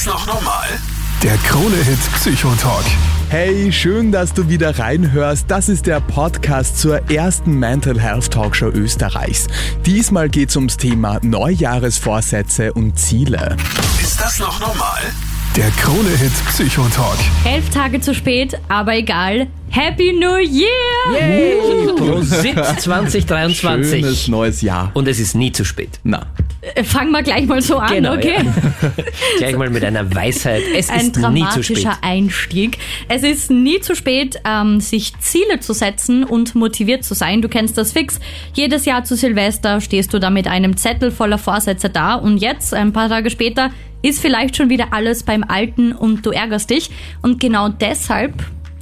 das noch normal? Der Krone-Hit Psychotalk. Hey, schön, dass du wieder reinhörst. Das ist der Podcast zur ersten Mental Health Talkshow Österreichs. Diesmal geht's ums Thema Neujahresvorsätze und Ziele. Ist das noch normal? Der Krone-Hit Psychotalk. Elf Tage zu spät, aber egal. Happy New Year! Yay! Prosit 2023. Schönes neues Jahr. Und es ist nie zu spät. Na, Äh, Fangen wir gleich mal so an, Genau, okay? ja. Gleich mal mit einer Weisheit. Es Ein ist nie zu spät. dramatischer Einstieg. Es ist nie zu spät, ähm, sich Ziele zu setzen und motiviert zu sein. Du kennst das fix. Jedes Jahr zu Silvester stehst du da mit einem Zettel voller Vorsätze da und jetzt, ein paar Tage später, ist vielleicht schon wieder alles beim Alten und du ärgerst dich. Und genau deshalb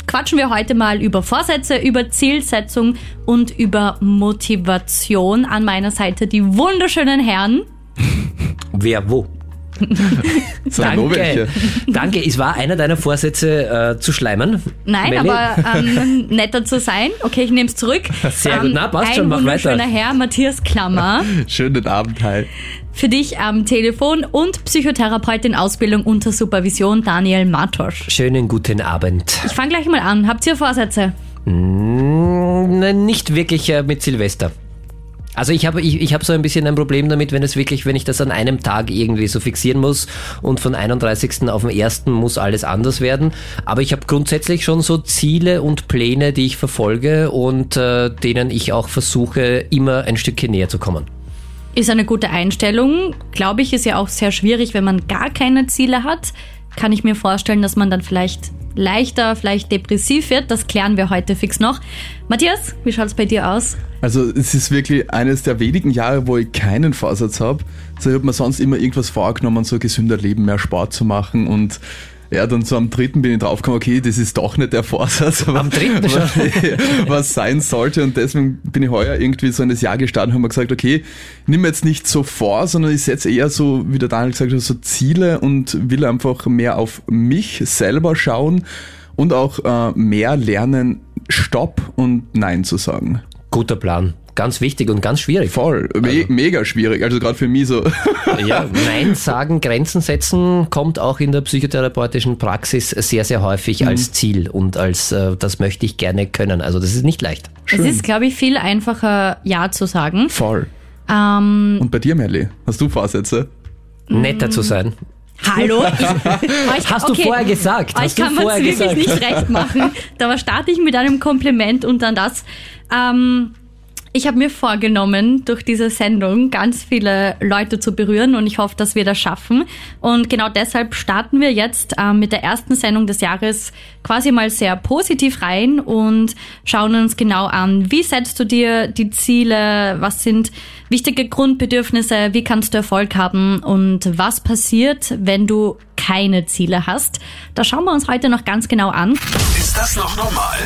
quatschen wir heute mal über Vorsätze, über Zielsetzung und über Motivation. An meiner Seite die wunderschönen Herren. Wer wo? welche. Danke, es war einer deiner Vorsätze äh, zu schleimen. Nein, Melli? aber ähm, netter zu sein. Okay, ich nehme es zurück. Sehr gut. Na, passt ein schon, mach wunderschöner weiter. Herr, Matthias Klammer, Schönen Abend, hi. Für dich am Telefon und Psychotherapeut in Ausbildung unter Supervision Daniel Matosch. Schönen guten Abend. Ich fange gleich mal an. Habt ihr Vorsätze? Mm, nein, nicht wirklich äh, mit Silvester. Also ich habe ich, ich hab so ein bisschen ein Problem damit, wenn es wirklich, wenn ich das an einem Tag irgendwie so fixieren muss und von 31. auf den 1. muss alles anders werden. Aber ich habe grundsätzlich schon so Ziele und Pläne, die ich verfolge und äh, denen ich auch versuche, immer ein Stückchen näher zu kommen. Ist eine gute Einstellung. Glaube ich, ist ja auch sehr schwierig, wenn man gar keine Ziele hat. Kann ich mir vorstellen, dass man dann vielleicht leichter, vielleicht depressiv wird. Das klären wir heute fix noch. Matthias, wie schaut's bei dir aus? Also es ist wirklich eines der wenigen Jahre, wo ich keinen Vorsatz habe. So, ich habe mir sonst immer irgendwas vorgenommen, so gesünder leben, mehr Sport zu machen und ja, dann so am dritten bin ich draufgekommen, okay, das ist doch nicht der Vorsatz, aber Am dritten schon? was sein sollte und deswegen bin ich heuer irgendwie so in das Jahr gestartet und habe mir gesagt, okay, ich nimm mir jetzt nicht so vor, sondern ich setze eher so, wie der Daniel gesagt hat, so Ziele und will einfach mehr auf mich selber schauen und auch äh, mehr lernen, Stopp und Nein zu sagen. Guter Plan. Ganz wichtig und ganz schwierig. Voll, me mega schwierig. Also gerade für mich so. Ja, Nein sagen, Grenzen setzen kommt auch in der psychotherapeutischen Praxis sehr, sehr häufig Mhm. als Ziel und als äh, das möchte ich gerne können. Also das ist nicht leicht. Es ist, glaube ich, viel einfacher, Ja zu sagen. Voll. Ähm, Und bei dir, Melli, hast du Vorsätze? Netter zu sein. hallo? Ich, Hast du vorher gesagt? Euch du kann man es vorher wirklich gesagt? nicht recht machen. Da starte ich mit einem Kompliment und dann das. Ähm, ich habe mir vorgenommen, durch diese Sendung ganz viele Leute zu berühren und ich hoffe, dass wir das schaffen. Und genau deshalb starten wir jetzt ähm, mit der ersten Sendung des Jahres quasi mal sehr positiv rein und schauen uns genau an, wie setzt du dir die Ziele, was sind wichtige Grundbedürfnisse, wie kannst du Erfolg haben und was passiert, wenn du keine Ziele hast. Das schauen wir uns heute noch ganz genau an. Ist das noch normal?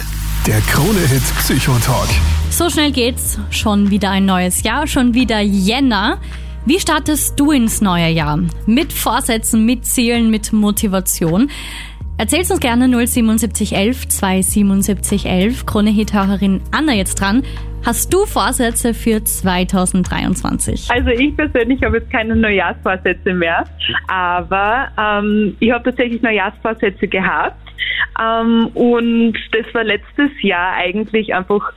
Der Krone-Hit Psychotalk. So schnell geht's. Schon wieder ein neues Jahr, schon wieder Jänner. Wie startest du ins neue Jahr? Mit Vorsätzen, mit Zielen, mit Motivation? Erzähl's uns gerne 07711 27711. Krone-Hit-Hörerin Anna jetzt dran. Hast du Vorsätze für 2023? Also ich persönlich habe jetzt keine Neujahrsvorsätze mehr, aber ähm, ich habe tatsächlich Neujahrsvorsätze gehabt ähm, und das war letztes Jahr eigentlich einfach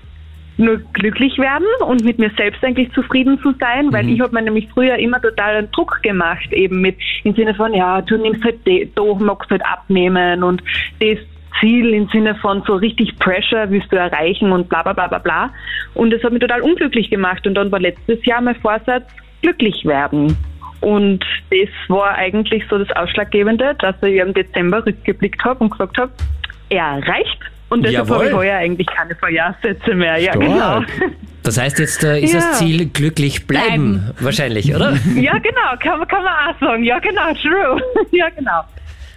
nur glücklich werden und mit mir selbst eigentlich zufrieden zu sein, weil ich habe mir nämlich früher immer total einen Druck gemacht, eben mit im Sinne von, ja, du nimmst halt da, magst halt abnehmen und das Ziel im Sinne von so richtig Pressure willst du erreichen und bla bla bla bla bla. Und das hat mich total unglücklich gemacht. Und dann war letztes Jahr mein Vorsatz, glücklich werden. Und das war eigentlich so das Ausschlaggebende, dass ich im Dezember rückgeblickt habe und gesagt habe, er reicht. Und deshalb habe ich heuer eigentlich keine Vorjahrssätze mehr. Ja, Stark. genau. Das heißt, jetzt äh, ist Ja. das Ziel glücklich bleiben, wahrscheinlich, oder? ja, genau, kann, kann man auch sagen. Ja, genau, true. ja, genau.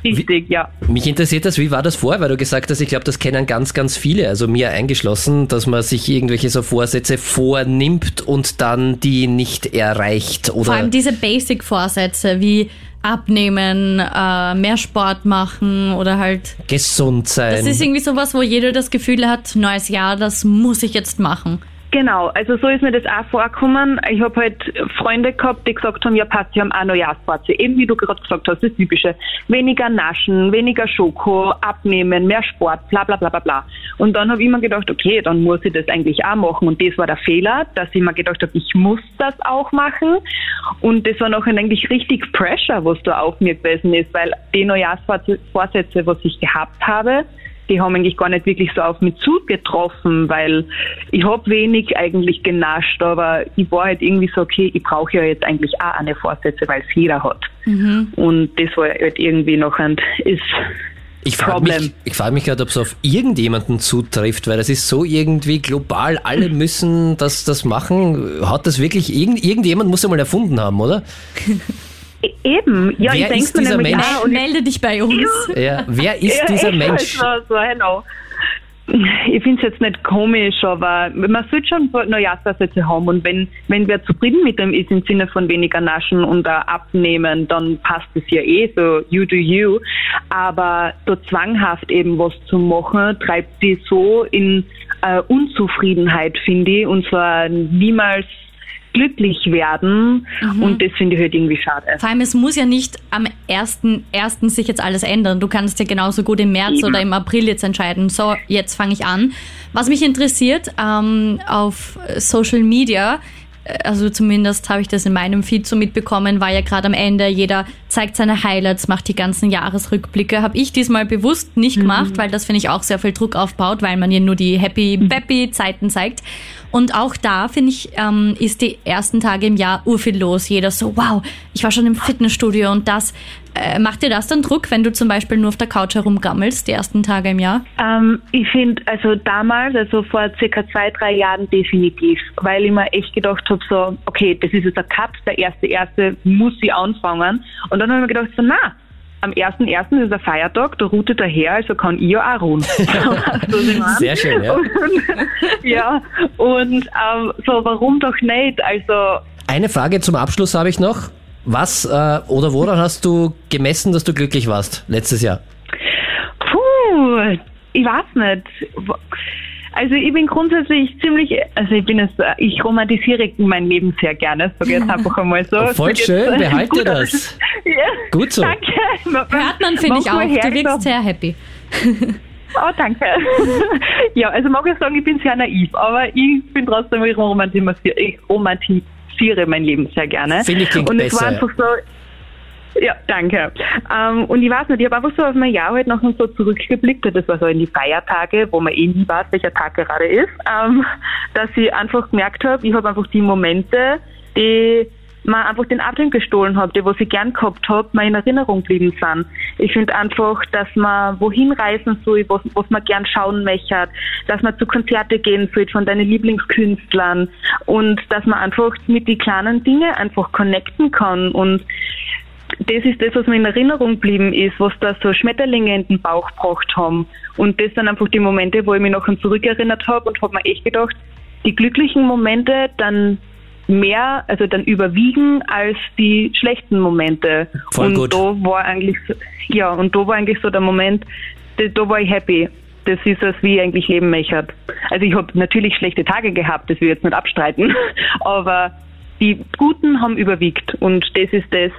Richtig, ja. Mich interessiert das, wie war das vorher, weil du gesagt hast, ich glaube, das kennen ganz, ganz viele, also mir eingeschlossen, dass man sich irgendwelche so Vorsätze vornimmt und dann die nicht erreicht Vor oder allem diese Basic-Vorsätze wie abnehmen, äh, mehr Sport machen oder halt gesund sein. Das ist irgendwie sowas, wo jeder das Gefühl hat, neues Jahr, das muss ich jetzt machen. Genau, also so ist mir das auch vorgekommen. Ich habe halt Freunde gehabt, die gesagt haben, ja passt, sie haben auch Neujahrsvorzüge. Eben wie du gerade gesagt hast, das Typische. Weniger Naschen, weniger Schoko, abnehmen, mehr Sport, bla bla bla bla bla. Und dann habe ich mir gedacht, okay, dann muss ich das eigentlich auch machen. Und das war der Fehler, dass ich mir gedacht habe, ich muss das auch machen. Und das war nachher eigentlich richtig Pressure, was da auf mir gewesen ist, weil die Neujahrsvorsätze, was ich gehabt habe, die haben eigentlich gar nicht wirklich so auf mich zugetroffen, weil ich habe wenig eigentlich genascht, aber ich war halt irgendwie so, okay, ich brauche ja jetzt eigentlich auch eine Vorsätze, weil es jeder hat. Und das war halt irgendwie noch ein, ist Ich frage Problem. mich, ich frag mich gerade, ob es auf irgendjemanden zutrifft, weil das ist so irgendwie global, alle müssen das, das machen. Hat das wirklich, irgend, irgendjemand muss ja mal erfunden haben, oder? Eben, ja, Wer ich denke dieser nämlich Mensch? auch, und Melde dich bei uns. Ja, wer ist Ja, dieser Mensch? Also, so, genau. Ich finde es jetzt nicht komisch, aber man sollte schon Neujahrsvorsätze haben und wenn, wenn wer zufrieden mit dem ist im Sinne von weniger naschen und auch abnehmen, dann passt es ja eh so, you do you. Aber so zwanghaft eben was zu machen, treibt die so in äh, Unzufriedenheit, finde ich, und zwar niemals glücklich werden und das finde ich halt irgendwie schade. Vor allem, es muss ja nicht am 1.1. sich jetzt alles ändern. Du kannst ja genauso gut im März Eben. oder im April jetzt entscheiden, so, jetzt fange ich an. Was mich interessiert, ähm, auf Social Media, also zumindest habe ich das in meinem Feed so mitbekommen, war ja gerade am Ende, jeder zeigt seine Highlights, macht die ganzen Jahresrückblicke. Habe ich diesmal bewusst nicht gemacht, weil das finde ich auch sehr viel Druck aufbaut, weil man ja nur die happy, happy Zeiten zeigt. Und auch da, finde ich, ähm, ist die ersten Tage im Jahr urviel los. Jeder so, wow, ich war schon im Fitnessstudio und das. Äh, macht dir das dann Druck, wenn du zum Beispiel nur auf der Couch herumgammelst, die ersten Tage im Jahr? Ähm, ich finde, also damals, also vor circa zwei, drei Jahren definitiv, weil ich mir echt gedacht habe, so, okay, das ist jetzt der Cut, der erste, erste muss ich anfangen. Und dann habe ich mir gedacht, so, na, am 1.1. ist der Feiertag, da ruht daher, also kann ich ja auch ruhen. Sehr schön, ja. Und, ja, und ähm, so, warum doch nicht? Also, Eine Frage zum Abschluss habe ich noch. Was äh, oder woran hast du gemessen, dass du glücklich warst letztes Jahr? Puh, ich weiß nicht. Also ich bin grundsätzlich ziemlich, also ich bin es, ich romantisiere mein Leben sehr gerne, sage ich jetzt einfach einmal so. Oh, voll jetzt, schön, behalte gut, das. Ja, Gut so. Danke. Hört man, finde ich auch. Du wirkst sehr happy. Oh, danke. ja, also mag ich sagen, ich bin sehr naiv, aber ich bin trotzdem, ich romantisiere, ich romantisiere mein Leben sehr gerne. Finde ich klingt Und es besser, war einfach so, ja, danke. Ähm, und ich weiß nicht, ich habe einfach so auf mein Jahr halt noch so zurückgeblickt, das war so in die Feiertage, wo man eh nie weiß, welcher Tag gerade ist, ähm, dass ich einfach gemerkt habe, ich habe einfach die Momente, die man einfach den Atem gestohlen hat, die, was ich gern gehabt habe, mir in Erinnerung geblieben sind. Ich finde einfach, dass man wohin reisen soll, was, was man gern schauen möchte, dass man zu Konzerte gehen soll von deinen Lieblingskünstlern und dass man einfach mit die kleinen Dinge einfach connecten kann und das ist das, was mir in Erinnerung geblieben ist, was da so Schmetterlinge in den Bauch gebracht haben. Und das sind einfach die Momente, wo ich mich nachher zurückerinnert habe und habe mir echt gedacht, die glücklichen Momente dann mehr, also dann überwiegen als die schlechten Momente. Voll und gut. da war eigentlich, ja, und da war eigentlich so der Moment, da, war ich happy. Das ist es, wie ich eigentlich leben möchte. Also ich habe natürlich schlechte Tage gehabt, das will ich jetzt nicht abstreiten, aber die Guten haben überwiegt und das ist das,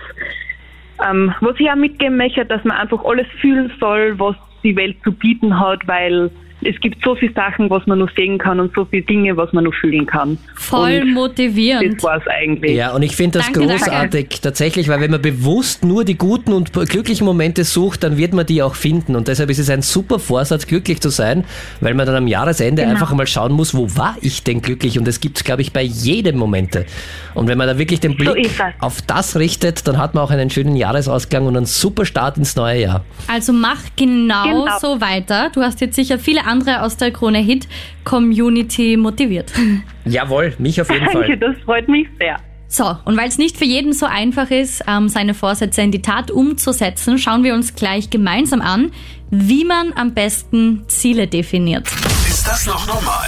ähm, was ich auch mitgeben möchte, dass man einfach alles fühlen soll, was die Welt zu bieten hat, weil es gibt so viele Sachen, was man nur sehen kann und so viele Dinge, was man nur fühlen kann. Voll und motivierend. das war es eigentlich. Ja, und ich finde das Danke, großartig tatsächlich, weil wenn man bewusst nur die guten und glücklichen Momente sucht, dann wird man die auch finden. Und deshalb ist es ein super Vorsatz, glücklich zu sein, weil man dann am Jahresende Genau. einfach mal schauen muss, wo war ich denn glücklich? Und das gibt es, glaube ich, bei jedem Momente. Und wenn man da wirklich den So Blick es. auf das richtet, dann hat man auch einen schönen Jahresausklang und einen super Start ins neue Jahr. Also mach genau, Genau. so weiter. Du hast jetzt sicher viele andere aus der Krone Hit Community motiviert. Jawohl, mich auf jeden Danke, Fall. das freut mich sehr. So, und weil es nicht für jeden so einfach ist, ähm, seine Vorsätze in die Tat umzusetzen, schauen wir uns gleich gemeinsam an, wie man am besten Ziele definiert. Ist das noch normal?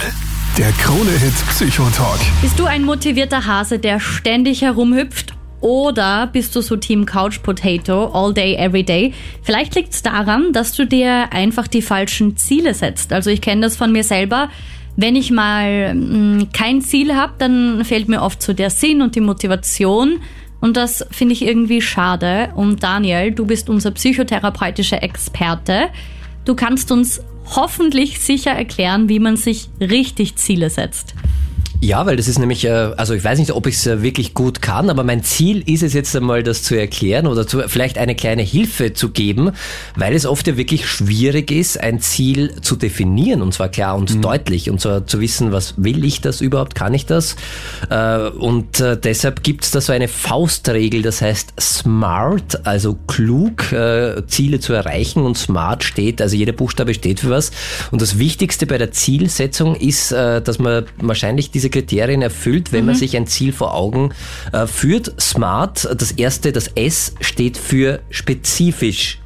Der Krone-Hit Psychotalk. Bist du ein motivierter Hase, der ständig herumhüpft? Oder bist du so Team Couch Potato, all day, every day? Vielleicht liegt es daran, dass du dir einfach die falschen Ziele setzt. Also ich kenne das von mir selber. wenn ich mal mh, kein Ziel habe, dann fehlt mir oft so der Sinn und die Motivation. Und das finde ich irgendwie schade. Und Daniel, du bist unser psychotherapeutischer Experte. Du kannst uns hoffentlich sicher erklären, wie man sich richtig Ziele setzt. Ja, weil das ist nämlich, äh, also ich weiß nicht, ob ich es äh, wirklich gut kann, aber mein Ziel ist es jetzt einmal, das zu erklären oder zu, vielleicht eine kleine Hilfe zu geben, weil es oft ja wirklich schwierig ist, ein Ziel zu definieren und zwar klar und mhm. deutlich und zwar zu wissen, was will ich das überhaupt, kann ich das? Äh, und deshalb gibt es da so eine Faustregel, das heißt SMART, also klug, Ziele zu erreichen und SMART steht, also jeder Buchstabe steht für was. Und das Wichtigste bei der Zielsetzung ist, dass man wahrscheinlich diese Kriterien erfüllt, wenn mhm. man sich ein Ziel vor Augen äh, führt. Smart, das erste, das S steht für spezifisch.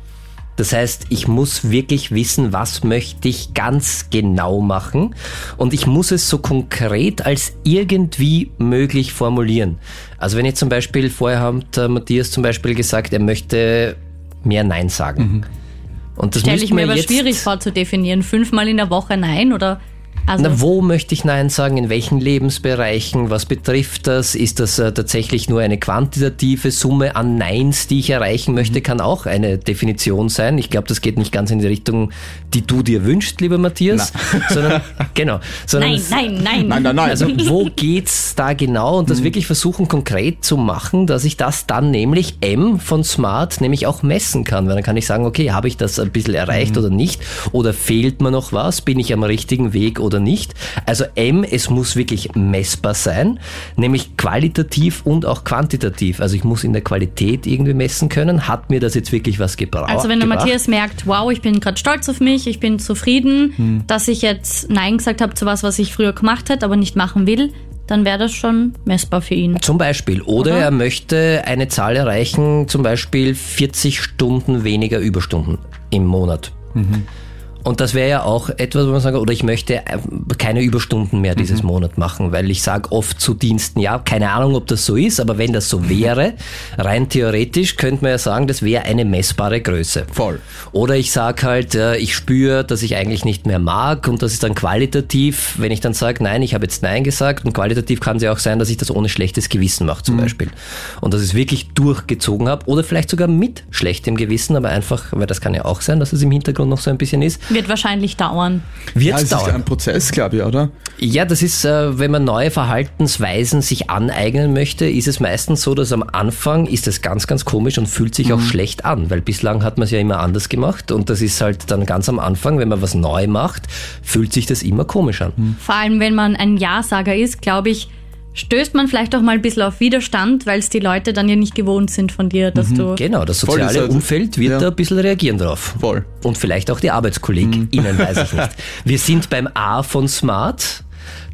Das heißt, ich muss wirklich wissen, was möchte ich ganz genau machen und ich muss es so konkret als irgendwie möglich formulieren. Also wenn ich zum Beispiel, vorher hat Matthias zum Beispiel gesagt, er möchte mehr Nein sagen. Mhm. Und das stelle ich mir aber schwierig vor zu definieren. Fünfmal in der Woche Nein oder also Na, wo möchte ich Nein sagen? In welchen Lebensbereichen? Was betrifft das? Ist das äh, tatsächlich nur eine quantitative Summe an Neins, die ich erreichen möchte? Kann auch eine Definition sein. Ich glaube, das geht nicht ganz in die Richtung, die du dir wünschst, lieber Matthias. Sondern, genau. Sondern, nein, nein, nein. Nein, nein, nein. Also, wo geht's da genau? Und das mhm. wirklich versuchen, konkret zu machen, dass ich das dann nämlich M von Smart nämlich auch messen kann. Weil dann kann ich sagen, okay, habe ich das ein bisschen erreicht mhm. oder nicht? Oder fehlt mir noch was? Bin ich am richtigen Weg oder oder nicht. Also M, es muss wirklich messbar sein, nämlich qualitativ und auch quantitativ. Also ich muss in der Qualität irgendwie messen können. Hat mir das jetzt wirklich was gebraucht? Also wenn der Matthias merkt, wow, ich bin gerade stolz auf mich, ich bin zufrieden, hm. dass ich jetzt Nein gesagt habe zu was, was ich früher gemacht hätte, aber nicht machen will, dann wäre das schon messbar für ihn. Zum Beispiel. Oder, Oder, er möchte eine Zahl erreichen, zum Beispiel 40 Stunden weniger Überstunden im Monat. Mhm. Und das wäre ja auch etwas, wo man sagen, oder ich möchte äh, keine Überstunden mehr dieses mhm. Monat machen, weil ich sage oft zu Diensten, ja, keine Ahnung, ob das so ist, aber wenn das so wäre, rein theoretisch könnte man ja sagen, das wäre eine messbare Größe. Voll. Oder ich sage halt, äh, ich spüre, dass ich eigentlich nicht mehr mag und das ist dann qualitativ, wenn ich dann sage, nein, ich habe jetzt Nein gesagt und qualitativ kann es ja auch sein, dass ich das ohne schlechtes Gewissen mache zum mhm. Beispiel. Und dass ich es wirklich durchgezogen habe oder vielleicht sogar mit schlechtem Gewissen, aber einfach, weil das kann ja auch sein, dass es im Hintergrund noch so ein bisschen ist wird wahrscheinlich dauern. Wird ja, es dauern. ist ein Prozess, glaube ich, oder? Ja, das ist, äh, wenn man neue Verhaltensweisen sich aneignen möchte, ist es meistens so, dass am Anfang ist es ganz, ganz komisch und fühlt sich mhm. auch schlecht an, weil bislang hat man es ja immer anders gemacht und das ist halt dann ganz am Anfang, wenn man was neu macht, fühlt sich das immer komisch an. Mhm. Vor allem, wenn man ein Ja-Sager ist, glaube ich, stößt man vielleicht auch mal ein bisschen auf Widerstand, weil es die Leute dann ja nicht gewohnt sind von dir, dass mhm. du. Genau, das soziale also, Umfeld wird ja. da ein bisschen reagieren drauf. Voll. Und vielleicht auch die ArbeitskollegInnen, mhm. weiß ich nicht. Wir sind beim A von Smart.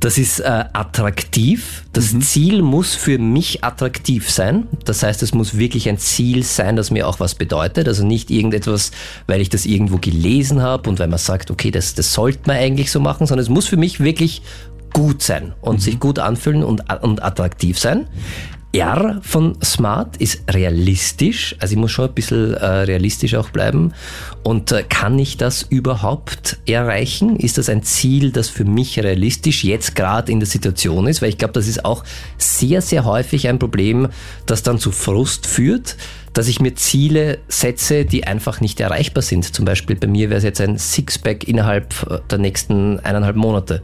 Das ist äh, attraktiv. Das mhm. Ziel muss für mich attraktiv sein. Das heißt, es muss wirklich ein Ziel sein, das mir auch was bedeutet. Also nicht irgendetwas, weil ich das irgendwo gelesen habe und weil man sagt, okay, das, das sollte man eigentlich so machen, sondern es muss für mich wirklich gut sein und mhm. sich gut anfühlen und, und attraktiv sein. R von Smart ist realistisch, also ich muss schon ein bisschen äh, realistisch auch bleiben. Und äh, kann ich das überhaupt erreichen? Ist das ein Ziel, das für mich realistisch jetzt gerade in der Situation ist? Weil ich glaube, das ist auch sehr, sehr häufig ein Problem, das dann zu Frust führt, dass ich mir Ziele setze, die einfach nicht erreichbar sind. Zum Beispiel bei mir wäre es jetzt ein Sixpack innerhalb äh, der nächsten eineinhalb Monate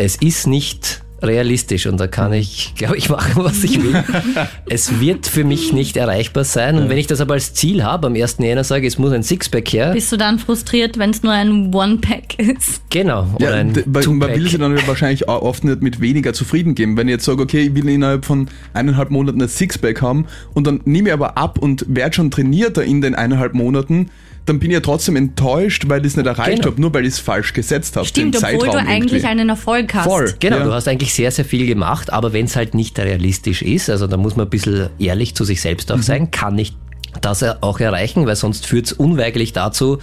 es ist nicht realistisch und da kann ich, glaube ich, machen, was ich will. es wird für mich nicht erreichbar sein und wenn ich das aber als Ziel habe, am 1. Jänner sage, es muss ein Sixpack her. Bist du dann frustriert, wenn es nur ein One-Pack ist? Genau. Oder ja, ein man will sich dann wahrscheinlich auch oft nicht mit weniger zufrieden geben. Wenn ich jetzt sage, okay, ich will innerhalb von eineinhalb Monaten ein Sixpack haben und dann nehme ich aber ab und werde schon trainierter in den eineinhalb Monaten, dann bin ich ja trotzdem enttäuscht, weil ich es nicht erreicht genau. habe, nur weil ich es falsch gesetzt habe. Stimmt, obwohl Zeitraum du eigentlich irgendwie. einen Erfolg hast. Voll. Genau, ja. du hast eigentlich sehr, sehr viel gemacht, aber wenn es halt nicht realistisch ist, also da muss man ein bisschen ehrlich zu sich selbst auch mhm. sein, kann ich das auch erreichen, weil sonst führt es unweigerlich dazu,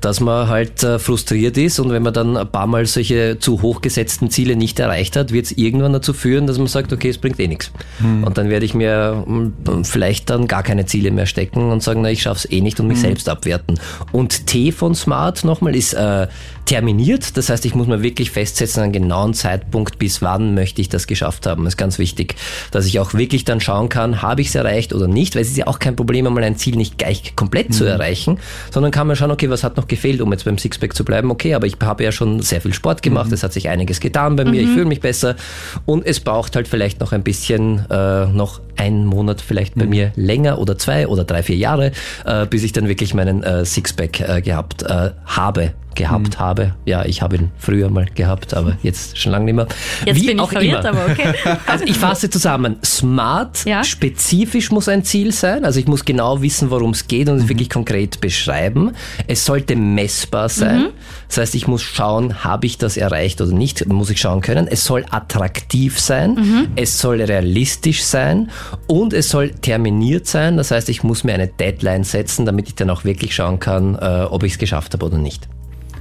dass man halt äh, frustriert ist und wenn man dann ein paar Mal solche zu hochgesetzten Ziele nicht erreicht hat, wird es irgendwann dazu führen, dass man sagt, okay, es bringt eh nichts. Hm. Und dann werde ich mir hm, vielleicht dann gar keine Ziele mehr stecken und sagen, na, ich schaff's eh nicht und mich hm. selbst abwerten. Und T von Smart nochmal ist äh, terminiert, das heißt, ich muss mir wirklich festsetzen, einen genauen Zeitpunkt, bis wann möchte ich das geschafft haben. Das ist ganz wichtig, dass ich auch wirklich dann schauen kann, habe ich es erreicht oder nicht, weil es ist ja auch kein Problem, einmal ein Ziel nicht gleich komplett mhm. zu erreichen, sondern kann man schauen, okay, was hat noch gefehlt, um jetzt beim Sixpack zu bleiben? Okay, aber ich habe ja schon sehr viel Sport gemacht, mhm. es hat sich einiges getan bei mir, mhm. ich fühle mich besser und es braucht halt vielleicht noch ein bisschen, äh, noch einen Monat vielleicht bei mhm. mir länger oder zwei oder drei, vier Jahre, äh, bis ich dann wirklich meinen äh, Sixpack äh, gehabt äh, habe gehabt mhm. habe. Ja, ich habe ihn früher mal gehabt, aber jetzt schon lange nicht mehr. Jetzt Wie bin auch ich verwirrt, immer. aber okay. Also ich fasse zusammen. Smart, ja? spezifisch muss ein Ziel sein. Also ich muss genau wissen, worum es geht und es mhm. wirklich konkret beschreiben. Es sollte messbar sein. Mhm. Das heißt, ich muss schauen, habe ich das erreicht oder nicht, muss ich schauen können. Es soll attraktiv sein. Mhm. Es soll realistisch sein und es soll terminiert sein. Das heißt, ich muss mir eine Deadline setzen, damit ich dann auch wirklich schauen kann, äh, ob ich es geschafft habe oder nicht.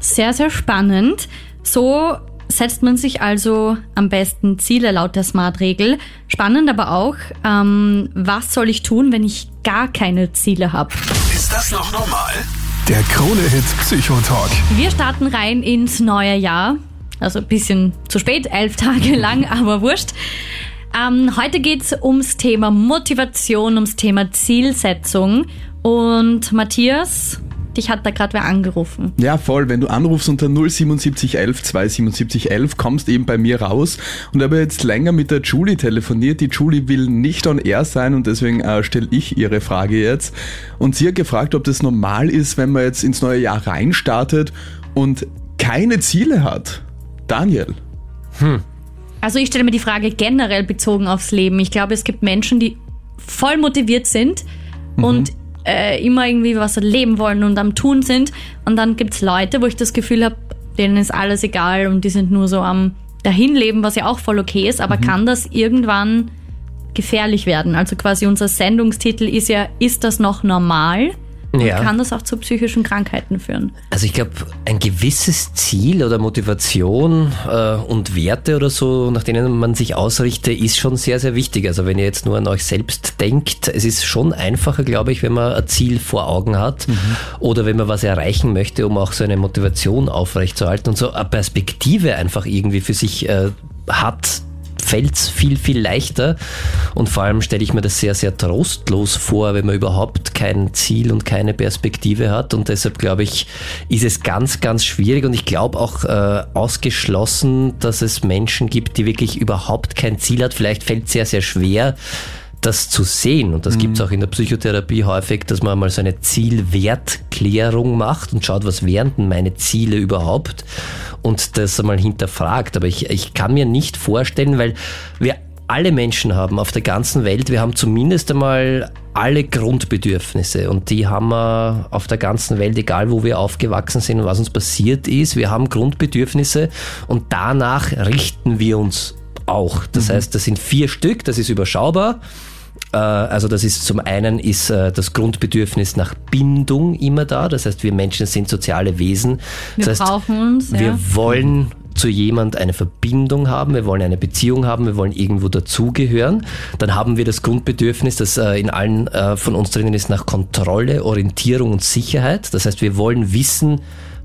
Sehr, sehr spannend. So setzt man sich also am besten Ziele laut der Smart-Regel. Spannend aber auch, ähm, was soll ich tun, wenn ich gar keine Ziele habe? Ist das noch normal? Der Krone-Hit Psychotalk. Wir starten rein ins neue Jahr. Also ein bisschen zu spät, elf Tage lang, aber wurscht. Ähm, heute geht es ums Thema Motivation, ums Thema Zielsetzung. Und Matthias, Dich hat da gerade wer angerufen. Ja, voll. Wenn du anrufst unter 07711 27711, kommst eben bei mir raus. Und habe jetzt länger mit der Julie telefoniert. Die Julie will nicht on air sein und deswegen äh, stelle ich ihre Frage jetzt. Und sie hat gefragt, ob das normal ist, wenn man jetzt ins neue Jahr reinstartet und keine Ziele hat. Daniel. Hm. Also ich stelle mir die Frage generell bezogen aufs Leben. Ich glaube, es gibt Menschen, die voll motiviert sind mhm. und äh, immer irgendwie was erleben wollen und am Tun sind. Und dann gibt es Leute, wo ich das Gefühl habe, denen ist alles egal und die sind nur so am Dahinleben, was ja auch voll okay ist, aber mhm. kann das irgendwann gefährlich werden? Also quasi unser Sendungstitel ist ja, ist das noch normal? Und ja. kann das auch zu psychischen Krankheiten führen? Also ich glaube, ein gewisses Ziel oder Motivation äh, und Werte oder so, nach denen man sich ausrichtet, ist schon sehr, sehr wichtig. Also wenn ihr jetzt nur an euch selbst denkt, es ist schon einfacher, glaube ich, wenn man ein Ziel vor Augen hat mhm. oder wenn man was erreichen möchte, um auch so eine Motivation aufrechtzuerhalten und so eine Perspektive einfach irgendwie für sich äh, hat, fällt es viel, viel leichter. Und vor allem stelle ich mir das sehr, sehr trostlos vor, wenn man überhaupt kein Ziel und keine Perspektive hat. Und deshalb glaube ich, ist es ganz, ganz schwierig und ich glaube auch äh, ausgeschlossen, dass es Menschen gibt, die wirklich überhaupt kein Ziel hat. Vielleicht fällt sehr, sehr schwer, das zu sehen, und das mhm. gibt es auch in der Psychotherapie häufig, dass man mal so eine Zielwertklärung macht und schaut, was wären denn meine Ziele überhaupt und das einmal hinterfragt. Aber ich, ich kann mir nicht vorstellen, weil wir alle Menschen haben auf der ganzen Welt, wir haben zumindest einmal alle Grundbedürfnisse und die haben wir auf der ganzen Welt, egal wo wir aufgewachsen sind und was uns passiert ist. Wir haben Grundbedürfnisse und danach richten wir uns auch. Das mhm. heißt, das sind vier Stück, das ist überschaubar. Äh, also das ist zum einen ist äh, das Grundbedürfnis nach Bindung immer da. Das heißt, wir Menschen sind soziale Wesen. Wir das heißt, brauchen uns. Wir ja. wollen zu jemand eine Verbindung haben, wir wollen eine Beziehung haben, wir wollen irgendwo dazugehören, dann haben wir das Grundbedürfnis, das äh, in allen von uns drinnen ist, nach Kontrolle, Orientierung und Sicherheit. Das heißt, wir wollen wissen,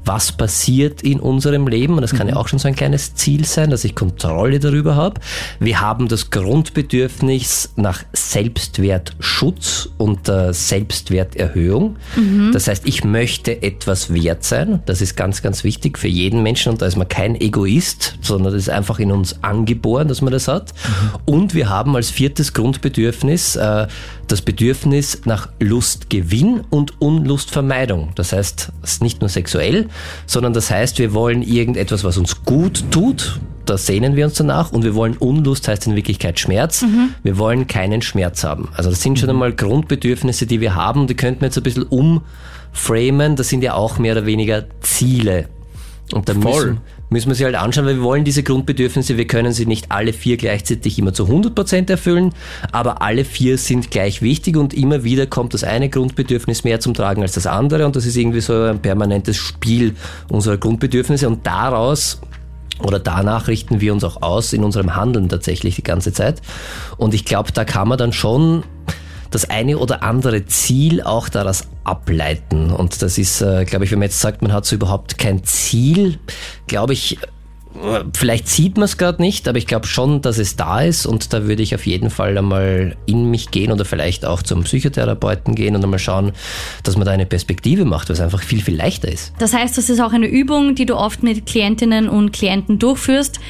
was passiert in unserem Leben. Und das kann ja mhm. auch schon so ein kleines Ziel sein, dass ich Kontrolle darüber habe. Wir haben das Grundbedürfnis nach Selbstwertschutz und äh, Selbstwerterhöhung. Mhm. Das heißt, ich möchte etwas wert sein. Das ist ganz, ganz wichtig für jeden Menschen. Und da ist man kein Egoist, sondern das ist einfach in uns angeboren, dass man das hat. Mhm. Und wir haben als viertes Grundbedürfnis äh, das Bedürfnis nach Lustgewinn und Unlustvermeidung. Das heißt, es ist nicht nur sexuell, sondern das heißt, wir wollen irgendetwas, was uns gut tut, da sehnen wir uns danach und wir wollen Unlust, heißt in Wirklichkeit Schmerz. Mhm. Wir wollen keinen Schmerz haben. Also das sind schon mhm. einmal Grundbedürfnisse, die wir haben, die könnten wir jetzt ein bisschen umframen. Das sind ja auch mehr oder weniger Ziele Und da Voll. müssen, müssen wir sie halt anschauen, weil wir wollen diese Grundbedürfnisse, wir können sie nicht alle vier gleichzeitig immer zu 100% erfüllen, aber alle vier sind gleich wichtig und immer wieder kommt das eine Grundbedürfnis mehr zum Tragen als das andere und das ist irgendwie so ein permanentes Spiel unserer Grundbedürfnisse und daraus oder danach richten wir uns auch aus in unserem Handeln tatsächlich die ganze Zeit. Und ich glaube, da kann man dann schon das eine oder andere Ziel auch daraus ableiten. Und das ist, äh, glaube ich, wenn man jetzt sagt, man hat so überhaupt kein Ziel, glaube ich, vielleicht sieht man es gerade nicht, aber ich glaube schon, dass es da ist und da würde ich auf jeden Fall einmal in mich gehen oder vielleicht auch zum Psychotherapeuten gehen und einmal schauen, dass man da eine Perspektive macht, was einfach viel, viel leichter ist. Das heißt, das ist auch eine Übung, die du oft mit Klientinnen und Klienten durchführst.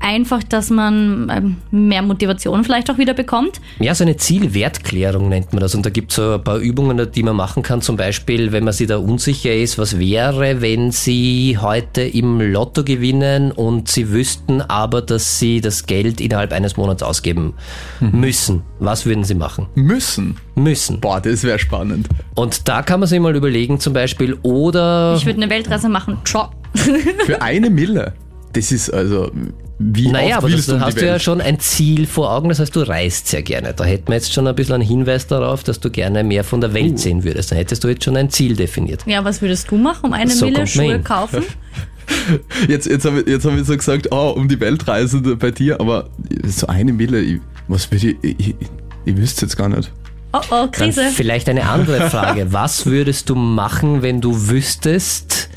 Einfach, dass man ähm, mehr Motivation vielleicht auch wieder bekommt. Ja, so eine Zielwertklärung nennt man das. Und da gibt es so ein paar Übungen, die man machen kann. Zum Beispiel, wenn man sich da unsicher ist, was wäre, wenn Sie heute im Lotto gewinnen und Sie wüssten aber, dass Sie das Geld innerhalb eines Monats ausgeben müssen. Was würden Sie machen? Müssen. Müssen. Boah, das wäre spannend. Und da kann man sich mal überlegen, zum Beispiel, oder. Ich würde eine Weltreise machen. Ciao. Für eine Mille. Das ist also, wie Naja, oft aber das, um hast die du ja Welt? schon ein Ziel vor Augen, das heißt, du reist sehr gerne. Da hätten wir jetzt schon ein bisschen einen Hinweis darauf, dass du gerne mehr von der Uh. Welt sehen würdest. Dann hättest du jetzt schon ein Ziel definiert. Ja, was würdest du machen? Um eine So Mille Schuhe hin. kaufen? Jetzt, jetzt habe ich, jetzt hab ich so gesagt, oh, um die Weltreise bei dir, aber so eine Mille, ich, was würde ich, ich, ich, wüsste jetzt gar nicht. Oh oh, Dann Krise. vielleicht eine andere Frage. Was würdest du machen, wenn du wüsstest,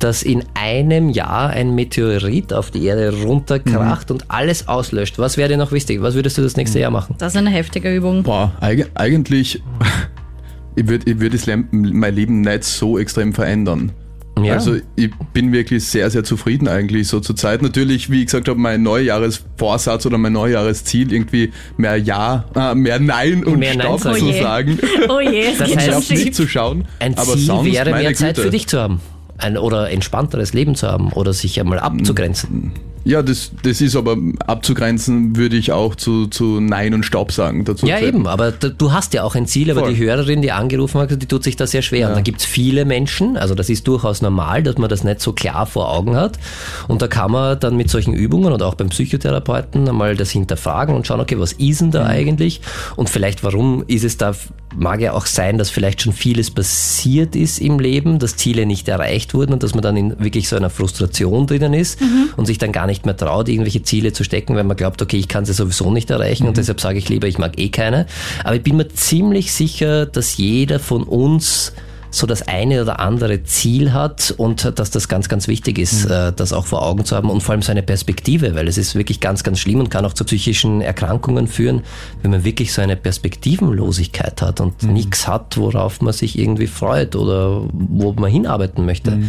dass in einem Jahr ein Meteorit auf die Erde runterkracht Mhm. und alles auslöscht? Was wäre dir noch wichtig? Was würdest du das nächste Jahr machen? Das ist eine heftige Übung. Boah, eig eigentlich, ich würde ich würd mein Leben nicht so extrem verändern. Ja. Also ich bin wirklich sehr, sehr zufrieden eigentlich so zur Zeit. Natürlich, wie ich gesagt habe, mein Neujahresvorsatz oder mein Neujahresziel irgendwie mehr Ja, äh, mehr Nein und Mehr Nein Stopp sagen. zu Oh je. sagen. Oh je, es Das heißt, schon auf mich schief. zu schauen. Ein aber Ziel sonst, wäre, mehr Zeit Güte. für dich zu haben. Ein, oder entspannteres Leben zu haben oder sich einmal abzugrenzen. Ja, das, das ist aber abzugrenzen, würde ich auch zu, zu Nein und Stopp sagen. Dazu Ja, eben, aber du hast ja auch ein Ziel, aber Voll. die Hörerin, die angerufen hat, die tut sich da sehr schwer. Und da gibt's viele Menschen, also das ist durchaus normal, dass man das nicht so klar vor Augen hat. Und da kann man dann mit solchen Übungen und auch beim Psychotherapeuten einmal das hinterfragen und schauen, okay, was ist denn da eigentlich? Und vielleicht, warum ist es da, mag ja auch sein, dass vielleicht schon vieles passiert ist im Leben, dass Ziele nicht erreicht wurden und dass man dann in wirklich so einer Frustration drinnen ist und sich dann gar nicht mehr traut, irgendwelche Ziele zu stecken, weil man glaubt, okay, ich kann sie sowieso nicht erreichen und deshalb sage ich lieber, ich mag eh keine. Aber ich bin mir ziemlich sicher, dass jeder von uns so das eine oder andere Ziel hat und dass das ganz, ganz wichtig ist, äh, das auch vor Augen zu haben und vor allem so eine Perspektive, weil es ist wirklich ganz, ganz schlimm und kann auch zu psychischen Erkrankungen führen, wenn man wirklich so eine Perspektivenlosigkeit hat und nichts hat, worauf man sich irgendwie freut oder wo man hinarbeiten möchte.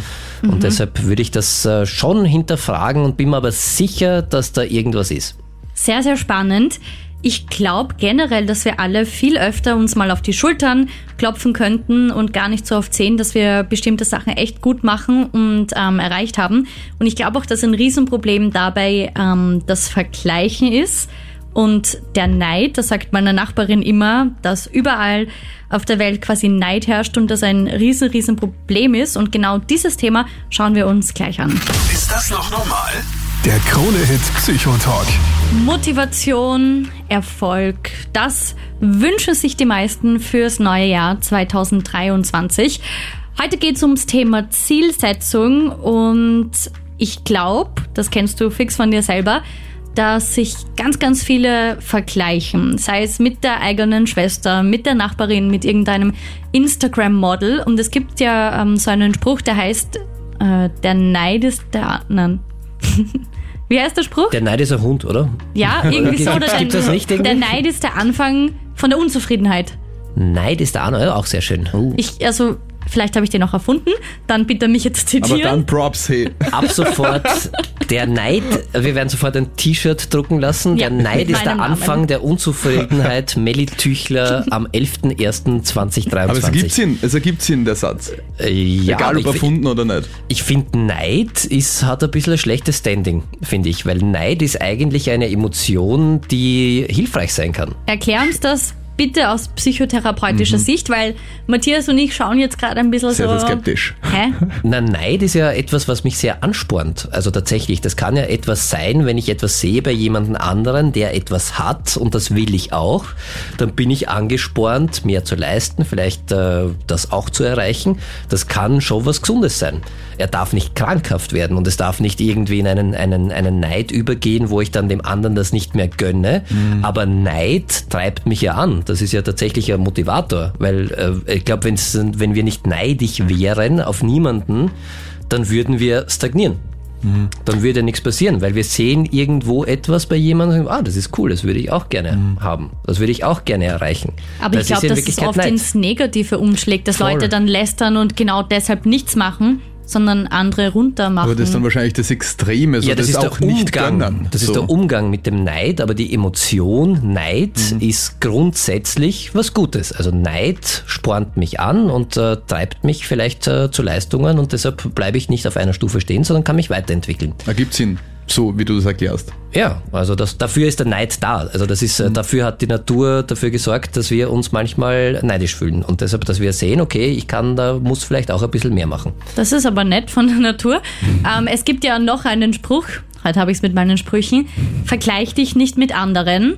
Und deshalb würde ich das äh, schon hinterfragen und bin mir aber sicher, dass da irgendwas ist. Sehr, sehr spannend. Ich glaube generell, dass wir alle viel öfter uns mal auf die Schultern klopfen könnten und gar nicht so oft sehen, dass wir bestimmte Sachen echt gut machen und ähm, erreicht haben. Und ich glaube auch, dass ein Riesenproblem dabei ähm, das Vergleichen ist und der Neid. Das sagt meine Nachbarin immer, dass überall auf der Welt quasi Neid herrscht und das ein riesen, riesen Problem ist. Und genau dieses Thema schauen wir uns gleich an. Ist das noch normal? Der Krone-Hit Psychotalk. Motivation, Erfolg, das wünschen sich die meisten fürs neue Jahr 2023. Heute geht es ums Thema Zielsetzung und ich glaube, das kennst du fix von dir selber, dass sich ganz, ganz viele vergleichen, sei es mit der eigenen Schwester, mit der Nachbarin, mit irgendeinem Instagram-Model. Und es gibt ja ähm, so einen Spruch, der heißt, äh, der Neid ist der... Nein. Wie heißt der Spruch? Der Neid ist ein Hund, oder? Ja, irgendwie so. Oder der, das nicht irgendwie? der Neid ist der Anfang von der Unzufriedenheit. Neid ist der andere, auch sehr schön. Ich, also, vielleicht habe ich den noch erfunden, dann bitte mich jetzt Aber zitieren. dann Props, hey. Ab sofort der Neid, wir werden sofort ein T-Shirt drucken lassen. Ja, der Neid ist der Namen. Anfang der Unzufriedenheit. Melly Tüchler am 11.01.2023. Aber es ergibt Sinn, es ergibt Sinn, der Satz. Äh, ja, Egal aber ob ich, erfunden oder nicht. ich finde Neid ist, hat ein bisschen ein schlechtes Standing, finde ich, weil Neid ist eigentlich eine Emotion, die hilfreich sein kann. Erklär uns das bitte aus psychotherapeutischer Sicht, weil Matthias und ich schauen jetzt gerade ein bisschen Sehr, so. sehr skeptisch. Hä? Na, Neid ist ja etwas, was mich sehr anspornt. Also tatsächlich, das kann ja etwas sein, wenn ich etwas sehe bei jemandem anderen, der etwas hat und das will ich auch, dann bin ich angespornt, mehr zu leisten, vielleicht äh, das auch zu erreichen. Das kann schon was Gesundes sein. Er darf nicht krankhaft werden und es darf nicht irgendwie in einen, einen, einen Neid übergehen, wo ich dann dem anderen das nicht mehr gönne. Aber Neid treibt mich ja an. Das ist ja tatsächlich ein Motivator, weil äh, ich glaube, wenn wir nicht neidisch wären auf niemanden, dann würden wir stagnieren. Dann würde nichts passieren, weil wir sehen irgendwo etwas bei jemandem und sagen, ah, das ist cool, das würde ich auch gerne haben. Das würde ich auch gerne erreichen. Aber ich glaube, ja dass es oft Neid. ins Negative umschlägt, dass Voll. Leute dann lästern und genau deshalb nichts machen, sondern andere runter machen. Aber das ist dann wahrscheinlich das Extreme, so ja, das, ist auch der nicht Umgang. gönnen. Das ist so. der Umgang mit dem Neid, aber die Emotion Neid Mhm. ist grundsätzlich was Gutes. Also Neid spornt mich an und äh, treibt mich vielleicht äh, zu Leistungen und deshalb bleibe ich nicht auf einer Stufe stehen, sondern kann mich weiterentwickeln. Ergibt Sinn, so wie du das erklärst. Ja, also das, dafür ist der Neid da. Also das ist, äh, Mhm. dafür hat die Natur dafür gesorgt, dass wir uns manchmal neidisch fühlen und deshalb, dass wir sehen, okay, ich kann da, muss vielleicht auch ein bisschen mehr machen. Das ist aber nett von der Natur. Ähm, es gibt ja noch einen Spruch, heute habe ich es mit meinen Sprüchen, vergleich dich nicht mit anderen.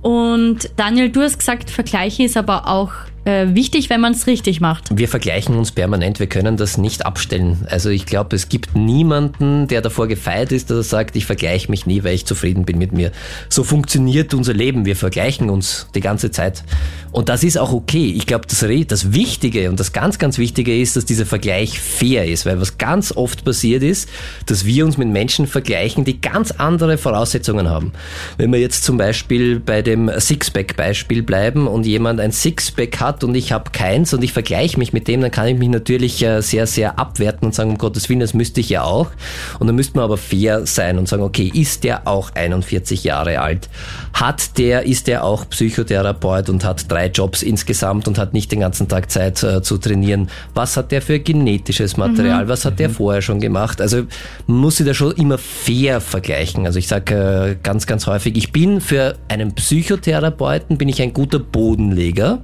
Und Daniel, du hast gesagt, Vergleiche ist aber auch äh, wichtig, wenn man es richtig macht. Wir vergleichen uns permanent, wir können das nicht abstellen. Also ich glaube, es gibt niemanden, der davor gefeit ist, dass er sagt, ich vergleiche mich nie, weil ich zufrieden bin mit mir. So funktioniert unser Leben, wir vergleichen uns die ganze Zeit. Und das ist auch okay. Ich glaube, das, das Wichtige und das ganz, ganz Wichtige ist, dass dieser Vergleich fair ist, weil was ganz oft passiert ist, dass wir uns mit Menschen vergleichen, die ganz andere Voraussetzungen haben. Wenn wir jetzt zum Beispiel bei dem Sixpack-Beispiel bleiben und jemand ein Sixpack hat und ich habe keins und ich vergleiche mich mit dem, dann kann ich mich natürlich äh, sehr, sehr abwerten und sagen, um Gottes Willen, das müsste ich ja auch. Und dann müsste man aber fair sein und sagen, okay, ist der auch 41 Jahre alt? Hat der, ist der auch Psychotherapeut und hat drei Jobs insgesamt und hat nicht den ganzen Tag Zeit äh, zu trainieren? Was hat der für genetisches Material? Was hat der vorher schon gemacht? Also man muss sich da schon immer fair vergleichen. Also ich sage äh, ganz, ganz häufig, ich bin für einen Psychotherapeuten, bin ich ein guter Bodenleger,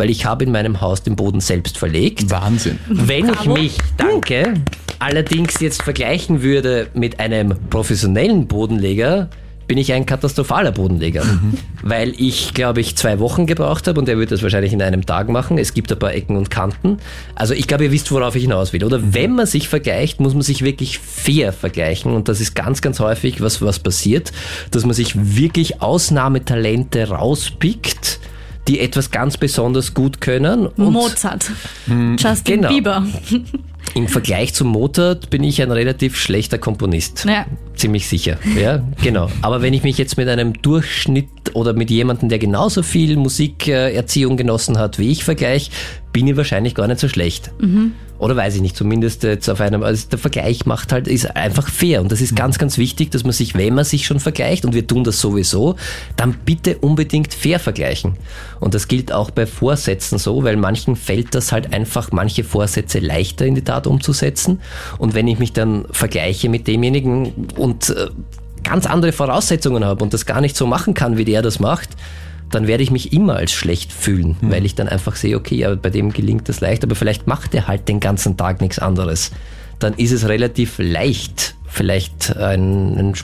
weil ich habe in meinem Haus den Boden selbst verlegt. Wahnsinn. Wenn Bravo. ich mich, danke, allerdings jetzt vergleichen würde mit einem professionellen Bodenleger, bin ich ein katastrophaler Bodenleger. Weil ich, glaube ich, zwei Wochen gebraucht habe und er wird das wahrscheinlich in einem Tag machen. Es gibt ein paar Ecken und Kanten. Also ich glaube, ihr wisst, worauf ich hinaus will. Oder wenn man sich vergleicht, muss man sich wirklich fair vergleichen. Und das ist ganz, ganz häufig, was, was passiert, dass man sich wirklich Ausnahmetalente rauspickt, die etwas ganz besonders gut können. Und Mozart, Justin Genau. Bieber. im Vergleich zu Mozart bin ich ein relativ schlechter Komponist. Ja. Ziemlich sicher. Ja, genau. Aber wenn ich mich jetzt mit einem Durchschnitt oder mit jemandem, der genauso viel Musikerziehung genossen hat wie ich vergleiche, bin ich wahrscheinlich gar nicht so schlecht. Oder weiß ich nicht, zumindest jetzt auf einem, also der Vergleich macht halt, ist einfach fair. Und das ist ganz, ganz wichtig, dass man sich, wenn man sich schon vergleicht, und wir tun das sowieso, dann bitte unbedingt fair vergleichen. Und das gilt auch bei Vorsätzen so, weil manchen fällt das halt einfach, manche Vorsätze leichter in die Tat umzusetzen. Und wenn ich mich dann vergleiche mit demjenigen und äh, ganz andere Voraussetzungen habe und das gar nicht so machen kann, wie der das macht, dann werde ich mich immer als schlecht fühlen, weil ich dann einfach sehe, okay, ja, bei dem gelingt das leicht, aber vielleicht macht er halt den ganzen Tag nichts anderes. Dann ist es relativ leicht, vielleicht ein, ein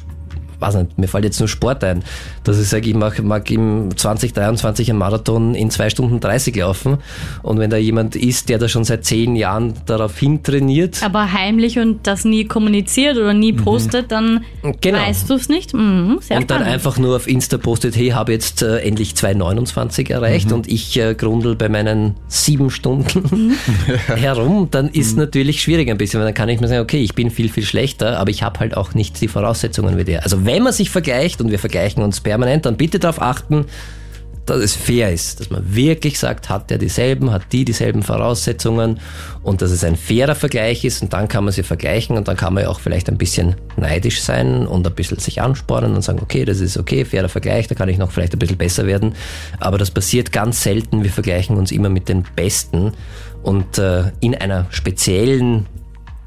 weiß nicht, mir fällt jetzt nur Sport ein, dass ich sage, ich mag, mag im 2023 einen Marathon in 2 Stunden 30 laufen und wenn da jemand ist, der da schon seit zehn Jahren darauf hintrainiert, Aber heimlich und das nie kommuniziert oder nie postet, dann Genau. weißt du es nicht. Mhm, sehr und dann spannend. einfach nur auf Insta postet, hey, habe jetzt äh, endlich 2,29 erreicht und ich äh, grundel bei meinen sieben Stunden herum, dann ist natürlich schwierig ein bisschen, weil dann kann ich mir sagen, okay, ich bin viel, viel schlechter, aber ich habe halt auch nicht die Voraussetzungen wie der. Also wenn man sich vergleicht und wir vergleichen uns permanent, dann bitte darauf achten, dass es fair ist, dass man wirklich sagt, hat der dieselben, hat die dieselben Voraussetzungen und dass es ein fairer Vergleich ist und dann kann man sie vergleichen und dann kann man ja auch vielleicht ein bisschen neidisch sein und ein bisschen sich anspornen und sagen, okay, das ist okay, fairer Vergleich, da kann ich noch vielleicht ein bisschen besser werden, aber das passiert ganz selten, wir vergleichen uns immer mit den Besten und äh, in einer speziellen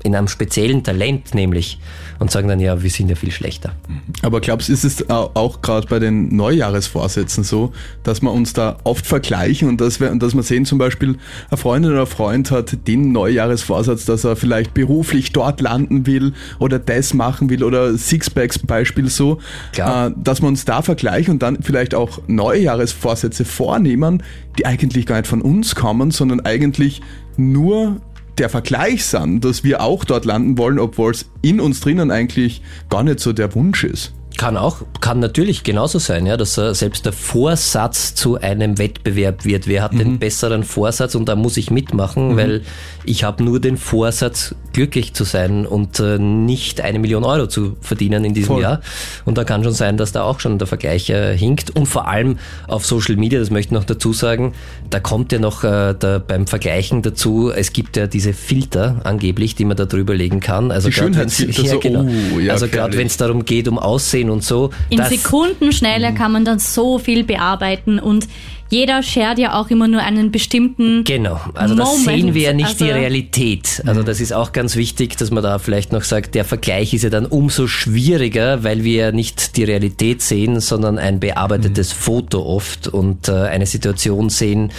in einem speziellen Talent nämlich und sagen dann, ja, wir sind ja viel schlechter. Aber glaubst du, ist es auch gerade bei den Neujahresvorsätzen so, dass wir uns da oft vergleichen und dass wir, dass wir sehen zum Beispiel, eine Freundin oder ein Freund hat den Neujahresvorsatz, dass er vielleicht beruflich dort landen will oder das machen will oder Sixpacks Beispiel so, Klar. äh, dass wir uns da vergleichen und dann vielleicht auch Neujahresvorsätze vornehmen, die eigentlich gar nicht von uns kommen, sondern eigentlich nur der Vergleich sind, dass wir auch dort landen wollen, obwohl es in uns drinnen eigentlich gar nicht so der Wunsch ist. Kann auch, kann natürlich genauso sein, ja, dass äh, selbst der Vorsatz zu einem Wettbewerb wird. Wer hat den besseren Vorsatz und da muss ich mitmachen, weil ich habe nur den Vorsatz, glücklich zu sein und äh, nicht eine Million Euro zu verdienen in diesem Voll. Jahr. Und da kann schon sein, dass da auch schon der Vergleich äh, hinkt. Und vor allem auf Social Media, das möchte ich noch dazu sagen, da kommt ja noch äh, da beim Vergleichen dazu, es gibt ja diese Filter angeblich, die man da drüber legen kann. Also Die Schönheitsfilter, ja, so, genau. oh, ja, also gerade wenn es darum geht, um Aussehen und so. In Sekundenschnelle kann man dann so viel bearbeiten und jeder shared ja auch immer nur einen bestimmten Genau, also das Moment. sehen wir ja nicht die Also- Realität. Also das ist auch ganz wichtig, dass man da vielleicht noch sagt, der Vergleich ist ja dann umso schwieriger, weil wir ja nicht die Realität sehen, sondern ein bearbeitetes Foto oft und äh, eine Situation sehen,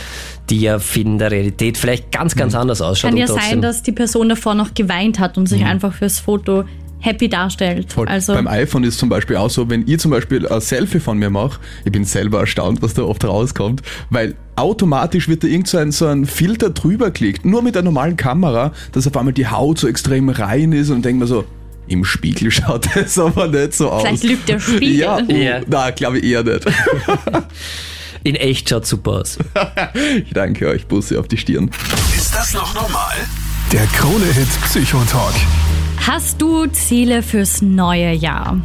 die ja in der Realität vielleicht ganz, ganz anders ausschaut. Kann ja sein, dass die Person davor noch geweint hat und sich einfach fürs Foto happy darstellt. Voll. Also Beim iPhone ist zum Beispiel auch so, wenn ich zum Beispiel ein Selfie von mir mache, ich bin selber erstaunt, was da oft rauskommt, weil automatisch wird da irgend so ein, so ein Filter drüber gelegt, nur mit der normalen Kamera, dass auf einmal die Haut so extrem rein ist und denkt man so, im Spiegel schaut das aber nicht so aus. Vielleicht lügt der Spiegel. Ja, oh, Ja. na, glaube ich eher nicht. in echt schaut super aus. Ich danke euch, Busse auf die Stirn. Ist das noch normal? Der Krone-Hit Psychotalk. Hast du Ziele fürs neue Jahr?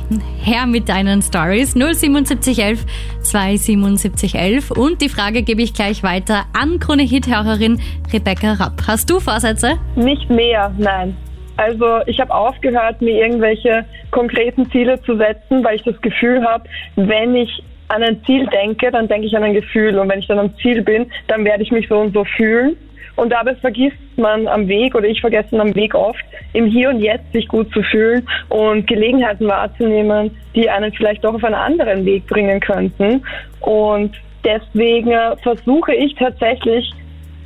Her mit deinen Stories 07711 27711 und die Frage gebe ich gleich weiter an Krone-Hit-Hörerin Rebecca Rapp. Hast du Vorsätze? Nicht mehr, nein. Also ich habe aufgehört, mir irgendwelche konkreten Ziele zu setzen, weil ich das Gefühl habe, wenn ich an ein Ziel denke, dann denke ich an ein Gefühl. Und wenn ich dann am Ziel bin, dann werde ich mich so und so fühlen. Und dabei vergisst man am Weg, oder ich vergesse am Weg oft, im Hier und Jetzt sich gut zu fühlen und Gelegenheiten wahrzunehmen, die einen vielleicht doch auf einen anderen Weg bringen könnten. Und deswegen äh, versuche ich tatsächlich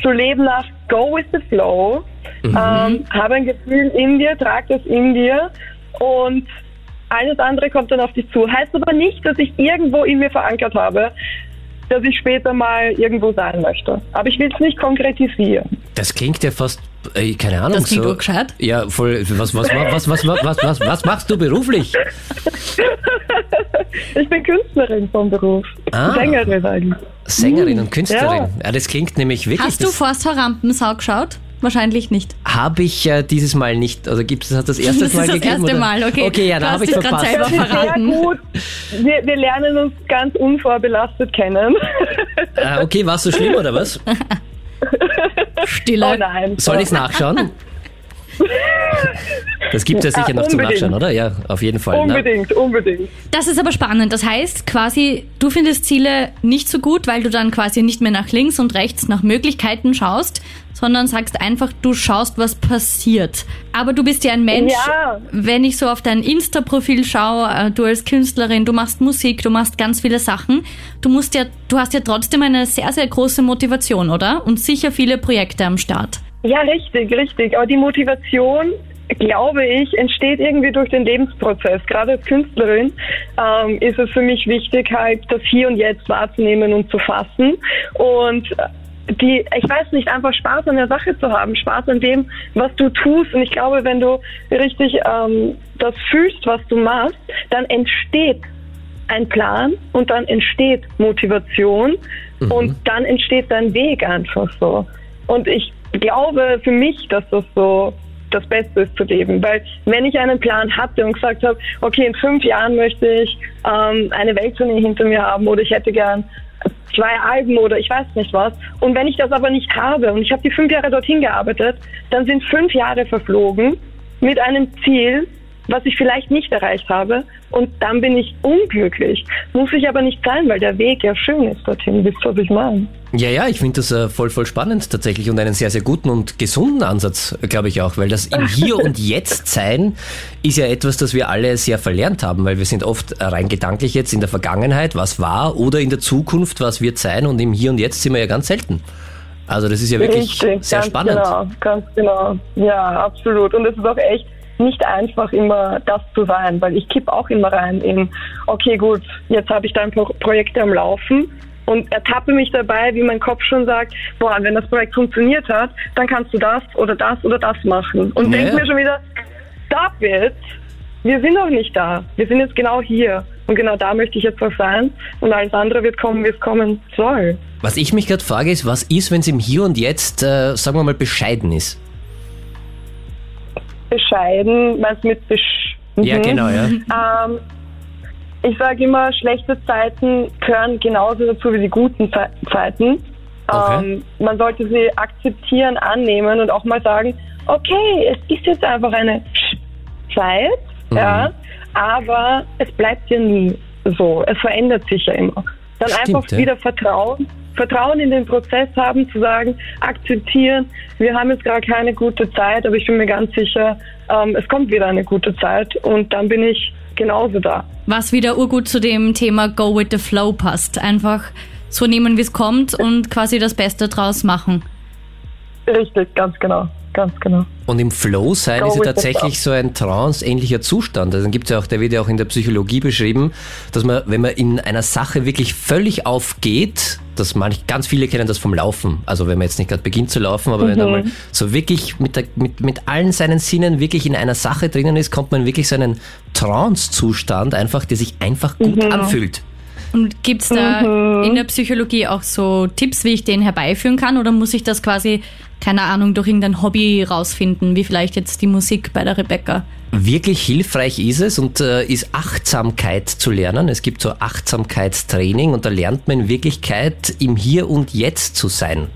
zu leben nach Go with the Flow. Ähm, habe ein Gefühl in dir, trag das in dir und alles andere kommt dann auf dich zu. Heißt aber nicht, dass ich irgendwo in mir verankert habe, dass ich später mal irgendwo sein möchte. Aber ich will es nicht konkretisieren. Das klingt ja fast, äh, keine Ahnung, Das klingt so. urgescheit. Ja, voll. Was, was, was, was, was, was, was, was machst du beruflich? Ich bin Künstlerin vom Beruf. Ah. Sängerin eigentlich. Sängerin und Künstlerin. Ja. Ja, das klingt nämlich wirklich. Hast du das Forster Rampensau geschaut? Wahrscheinlich nicht. habe ich äh, dieses Mal nicht. Also gibt es hat das erste Das Mal ist das gegeben? erste oder? Mal, okay. Okay, ja, da habe ich grad verpasst. selber Das ist sehr verraten. gut. Wir, wir lernen uns ganz unvorbelastet kennen. Äh, okay, war es so schlimm oder was? Stille. oh nein. Soll ich es nachschauen? Das gibt es ja sicher Ah, noch zum. Nachschauen, oder? Ja, auf jeden Fall. ne? Unbedingt, unbedingt. Das ist aber spannend. Das heißt quasi, du findest Ziele nicht so gut, weil du dann quasi nicht mehr nach links und rechts nach Möglichkeiten schaust, sondern sagst einfach, du schaust, was passiert. Aber du bist ja ein Mensch, Ja. wenn ich so auf dein Insta-Profil schaue, äh, du als Künstlerin, du machst Musik, du machst ganz viele Sachen. Du musst ja, du hast ja trotzdem eine sehr, sehr große Motivation, oder? Und sicher viele Projekte am Start. Ja, richtig, richtig. Aber die Motivation, glaube ich, entsteht irgendwie durch den Lebensprozess. Gerade als Künstlerin ähm, ist es für mich wichtig, halt das Hier und Jetzt wahrzunehmen und zu fassen. Und die, ich weiß nicht, einfach Spaß an der Sache zu haben, Spaß an dem, was du tust. Und ich glaube, wenn du richtig ähm, das fühlst, was du machst, dann entsteht ein Plan und dann entsteht Motivation und dann entsteht dein Weg einfach so. Und ich glaube für mich, dass das so das Beste ist zu leben. Weil wenn ich einen Plan hatte und gesagt habe, okay, in fünf Jahren möchte ich ähm, eine Welttournee hinter mir haben oder ich hätte gern zwei Alben oder ich weiß nicht was. Und wenn ich das aber nicht habe und ich habe die fünf Jahre dorthin gearbeitet, dann sind fünf Jahre verflogen mit einem Ziel, was ich vielleicht nicht erreicht habe und dann bin ich unglücklich. Muss ich aber nicht sein, weil der Weg ja schön ist dorthin. Wisst ihr, was ich meine? Ja, ja, ich finde das äh, voll, voll spannend tatsächlich und einen sehr, sehr guten und gesunden Ansatz, glaube ich auch, weil das im Hier und Jetzt sein ist ja etwas, das wir alle sehr verlernt haben, weil wir sind oft rein gedanklich jetzt in der Vergangenheit, was war, oder in der Zukunft, was wird sein und im Hier und Jetzt sind wir ja ganz selten. Also das ist ja wirklich Richtig, sehr ganz spannend. Genau, ganz genau. Ja, absolut. Und es ist auch echt nicht einfach immer das zu sein, weil ich kipp auch immer rein in, okay gut, jetzt habe ich da ein Pro Projekt am Laufen und ertappe mich dabei, wie mein Kopf schon sagt, boah, wenn das Projekt funktioniert hat, dann kannst du das oder das oder das machen. Und Ja, denk ja. mir schon wieder, it, wir sind noch nicht da. Wir sind jetzt genau hier. Und genau da möchte ich jetzt was sein. Und alles andere wird kommen, wie es kommen soll. Was ich mich gerade frage ist, was ist, wenn es im Hier und Jetzt, äh, sagen wir mal, bescheiden ist? Bescheiden, du mit besch Ja, Mhm. genau, ja. Ähm, ich sage immer, schlechte Zeiten gehören genauso dazu wie die guten Ze Zeiten. Okay. Ähm, man sollte sie akzeptieren, annehmen und auch mal sagen, okay, es ist jetzt einfach eine Sch- Zeit, Mhm. ja, aber es bleibt ja nie so. Es verändert sich ja immer. Dann Stimmt, einfach ja. wieder Vertrauen, Vertrauen in den Prozess haben, zu sagen, akzeptieren, wir haben jetzt gerade keine gute Zeit, aber ich bin mir ganz sicher, ähm, es kommt wieder eine gute Zeit und dann bin ich genauso da. Was wieder urgut zu dem Thema Go with the Flow passt. Einfach so nehmen, wie es kommt und quasi das Beste draus machen. Richtig, ganz genau, ganz genau. Und im Flow sein Go ist ja tatsächlich so ein trance-ähnlicher Zustand. Also dann gibt's ja auch, der wird ja auch in der Psychologie beschrieben, dass man, wenn man in einer Sache wirklich völlig aufgeht, dass manch, ganz viele kennen das vom Laufen. Also wenn man jetzt nicht gerade beginnt zu laufen, aber wenn man mal so wirklich mit, der, mit, mit allen seinen Sinnen wirklich in einer Sache drinnen ist, kommt man wirklich so einen Trance-Zustand einfach, der sich einfach gut anfühlt. Und gibt's da in der Psychologie auch so Tipps, wie ich den herbeiführen kann? Oder muss ich das quasi, keine Ahnung, durch irgendein Hobby rausfinden, wie vielleicht jetzt die Musik bei der Rebecca? Wirklich hilfreich ist es und äh, ist Achtsamkeit zu lernen. Es gibt so Achtsamkeitstraining und da lernt man in Wirklichkeit im Hier und Jetzt zu sein.